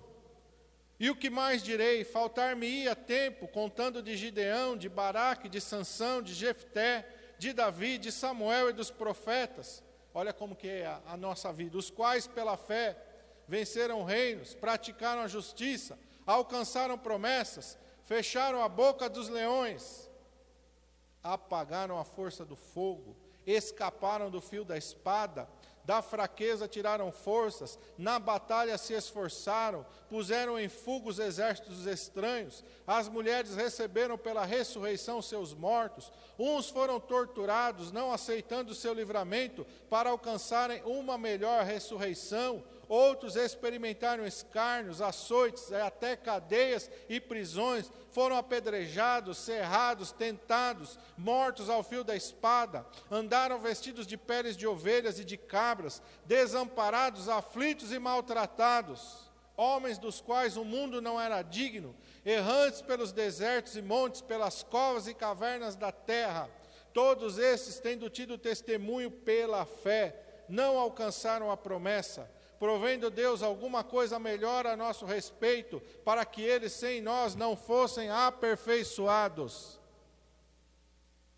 E o que mais direi? Faltar-me-ia tempo contando de Gideão, de Baraque, de Sansão, de Jefté, de Davi, de Samuel e dos profetas. Olha como que é a, a nossa vida. Os quais pela fé venceram reinos, praticaram a justiça, alcançaram promessas, fecharam a boca dos leões, apagaram a força do fogo, escaparam do fio da espada, da fraqueza tiraram forças, na batalha se esforçaram, puseram em fuga os exércitos estranhos, as mulheres receberam pela ressurreição seus mortos, uns foram torturados, não aceitando seu livramento, para alcançarem uma melhor ressurreição, outros experimentaram escárnios, açoites, até cadeias e prisões, foram apedrejados, cerrados, tentados, mortos ao fio da espada, andaram vestidos de peles de ovelhas e de cabras, desamparados, aflitos e maltratados, homens dos quais o mundo não era digno, errantes pelos desertos e montes, pelas covas e cavernas da terra, todos esses, tendo tido testemunho pela fé, não alcançaram a promessa provendo Deus alguma coisa melhor a nosso respeito, para que eles sem nós não fossem aperfeiçoados.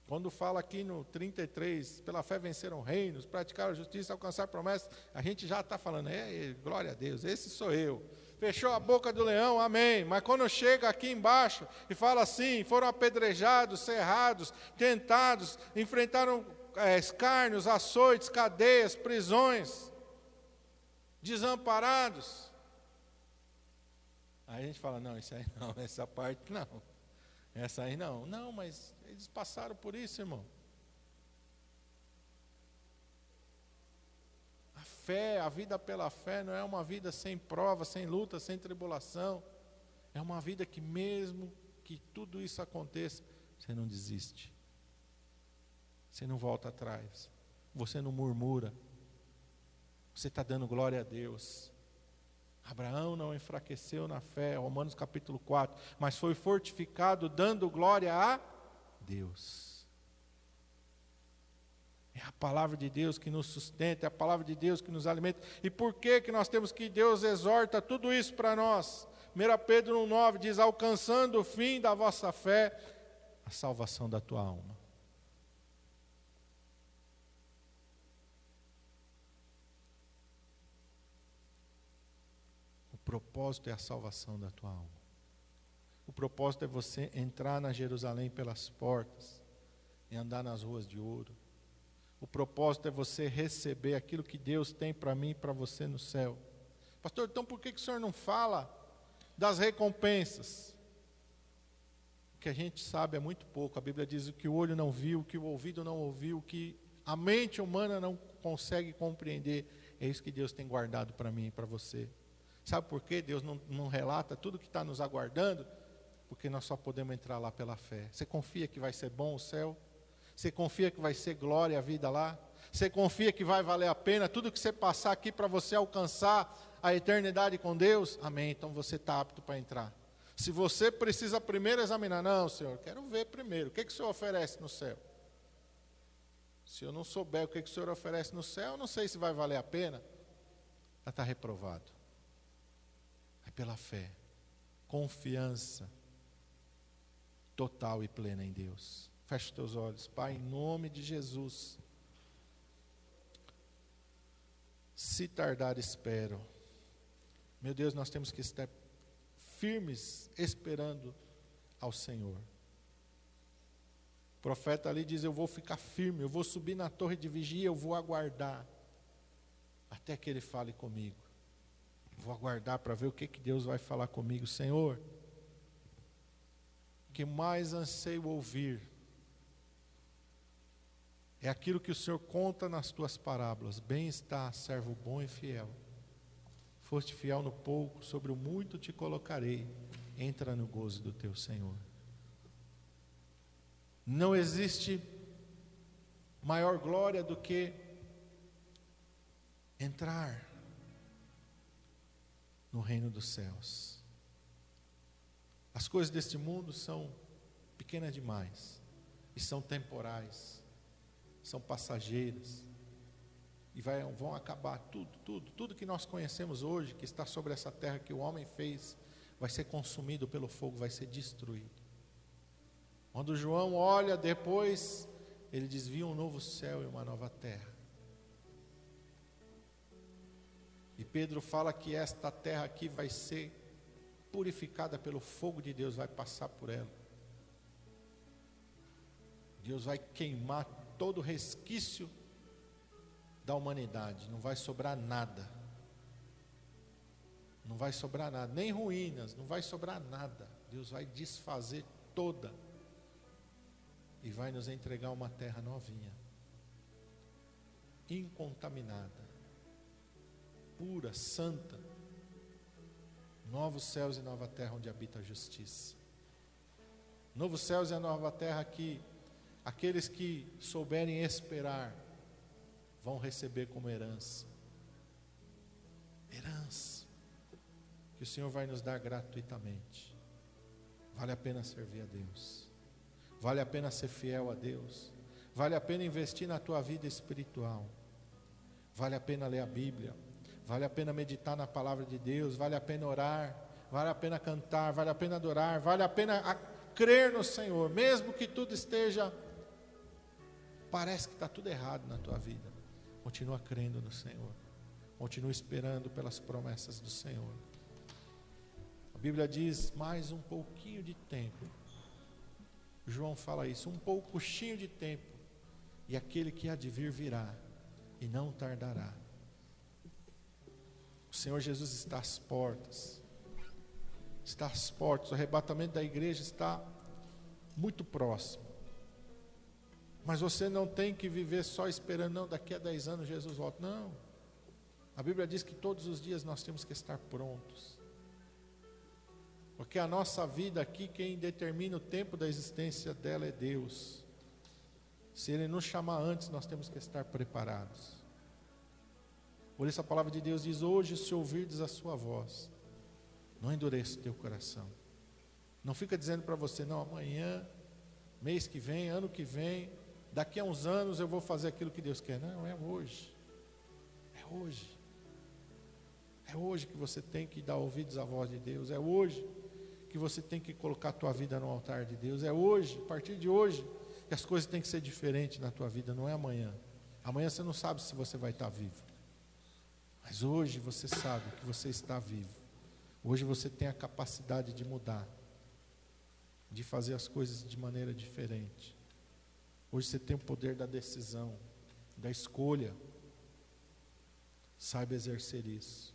Quando fala aqui no 33, pela fé venceram reinos, praticaram justiça, alcançar promessas, a gente já está falando, é, glória a Deus, esse sou eu. Fechou a boca do leão, amém. Mas quando chega aqui embaixo e fala assim: foram apedrejados, cerrados, tentados, enfrentaram é, escárnios, açoites, cadeias, prisões desamparados. Aí a gente fala: não, isso aí não, essa parte não. Essa aí não. Não, mas eles passaram por isso, irmão. A fé, a vida pela fé, não é uma vida sem prova, sem luta, sem tribulação. É uma vida que, mesmo que tudo isso aconteça, você não desiste. Você não volta atrás. Você não murmura. Você está dando glória a Deus. Abraão não enfraqueceu na fé, Romanos capítulo 4, mas foi fortificado dando glória a Deus. É a palavra de Deus que nos sustenta, é a palavra de Deus que nos alimenta. E por que que nós temos que Deus exorta tudo isso para nós? 1 Pedro 1,9 diz: alcançando o fim da vossa fé, a salvação da tua alma. Propósito é a salvação da tua alma. O propósito é você entrar na Jerusalém pelas portas e andar nas ruas de ouro. O propósito é você receber aquilo que Deus tem para mim e para você no céu. Pastor, então por que, que o senhor não fala das recompensas? O que a gente sabe é muito pouco. A Bíblia diz o que o olho não viu, o que o ouvido não ouviu, o que a mente humana não consegue compreender. É isso que Deus tem guardado para mim e para você. Sabe por que Deus não, não relata tudo que está nos aguardando? Porque nós só podemos entrar lá pela fé. Você confia que vai ser bom o céu? Você confia que vai ser glória a vida lá? Você confia que vai valer a pena tudo que você passar aqui para você alcançar a eternidade com Deus? Amém. Então você está apto para entrar. Se você precisa primeiro examinar, não, Senhor, quero ver primeiro. O que, que o Senhor oferece no céu? Se eu não souber o que, que o Senhor oferece no céu, não sei se vai valer a pena. Já está reprovado pela fé, confiança total e plena em Deus. Feche teus olhos, Pai, em nome de Jesus. Se tardar, espero. Meu Deus, nós temos que estar firmes, esperando ao Senhor. O profeta ali diz: Eu vou ficar firme, eu vou subir na torre de vigia, eu vou aguardar, até que Ele fale comigo. Vou aguardar para ver o que, que Deus vai falar comigo. Senhor, o que mais anseio ouvir é aquilo que o Senhor conta nas tuas parábolas. Bem está, servo bom e fiel. Foste fiel no pouco, sobre o muito te colocarei. Entra no gozo do teu Senhor. Não existe maior glória do que entrar no reino dos céus. As coisas deste mundo são pequenas demais e são temporais, são passageiras e vai, vão acabar tudo, tudo, tudo que nós conhecemos hoje, que está sobre essa terra que o homem fez, vai ser consumido pelo fogo, vai ser destruído. Quando João olha depois, ele desvia um novo céu e uma nova terra. E Pedro fala que esta terra aqui vai ser purificada pelo fogo de Deus, vai passar por ela. Deus vai queimar todo resquício da humanidade, não vai sobrar nada. Não vai sobrar nada, nem ruínas, não vai sobrar nada. Deus vai desfazer toda e vai nos entregar uma terra novinha, incontaminada pura, santa. Novos céus e nova terra onde habita a justiça. Novos céus e a nova terra que aqueles que souberem esperar vão receber como herança. Herança que o Senhor vai nos dar gratuitamente. Vale a pena servir a Deus. Vale a pena ser fiel a Deus. Vale a pena investir na tua vida espiritual. Vale a pena ler a Bíblia. Vale a pena meditar na palavra de Deus, vale a pena orar, vale a pena cantar, vale a pena adorar, vale a pena crer no Senhor, mesmo que tudo esteja, parece que está tudo errado na tua vida. Continua crendo no Senhor, continua esperando pelas promessas do Senhor. A Bíblia diz mais um pouquinho de tempo. João fala isso, um pouquinho de tempo, e aquele que há de vir virá, e não tardará. O Senhor Jesus está às portas. Está às portas. O arrebatamento da igreja está muito próximo. Mas você não tem que viver só esperando, não, daqui a 10 anos Jesus volta. Não. A Bíblia diz que todos os dias nós temos que estar prontos. Porque a nossa vida aqui, quem determina o tempo da existência dela é Deus. Se Ele nos chamar antes, nós temos que estar preparados. Por isso a palavra de Deus diz: Hoje, se ouvirdes a sua voz, não endureça o teu coração. Não fica dizendo para você, não, amanhã, mês que vem, ano que vem, daqui a uns anos eu vou fazer aquilo que Deus quer. Não, é hoje. É hoje. É hoje que você tem que dar ouvidos à voz de Deus. É hoje que você tem que colocar a tua vida no altar de Deus. É hoje, a partir de hoje, que as coisas têm que ser diferentes na tua vida, não é amanhã. Amanhã você não sabe se você vai estar vivo. Mas hoje você sabe que você está vivo. Hoje você tem a capacidade de mudar, de fazer as coisas de maneira diferente. Hoje você tem o poder da decisão, da escolha. Saiba exercer isso.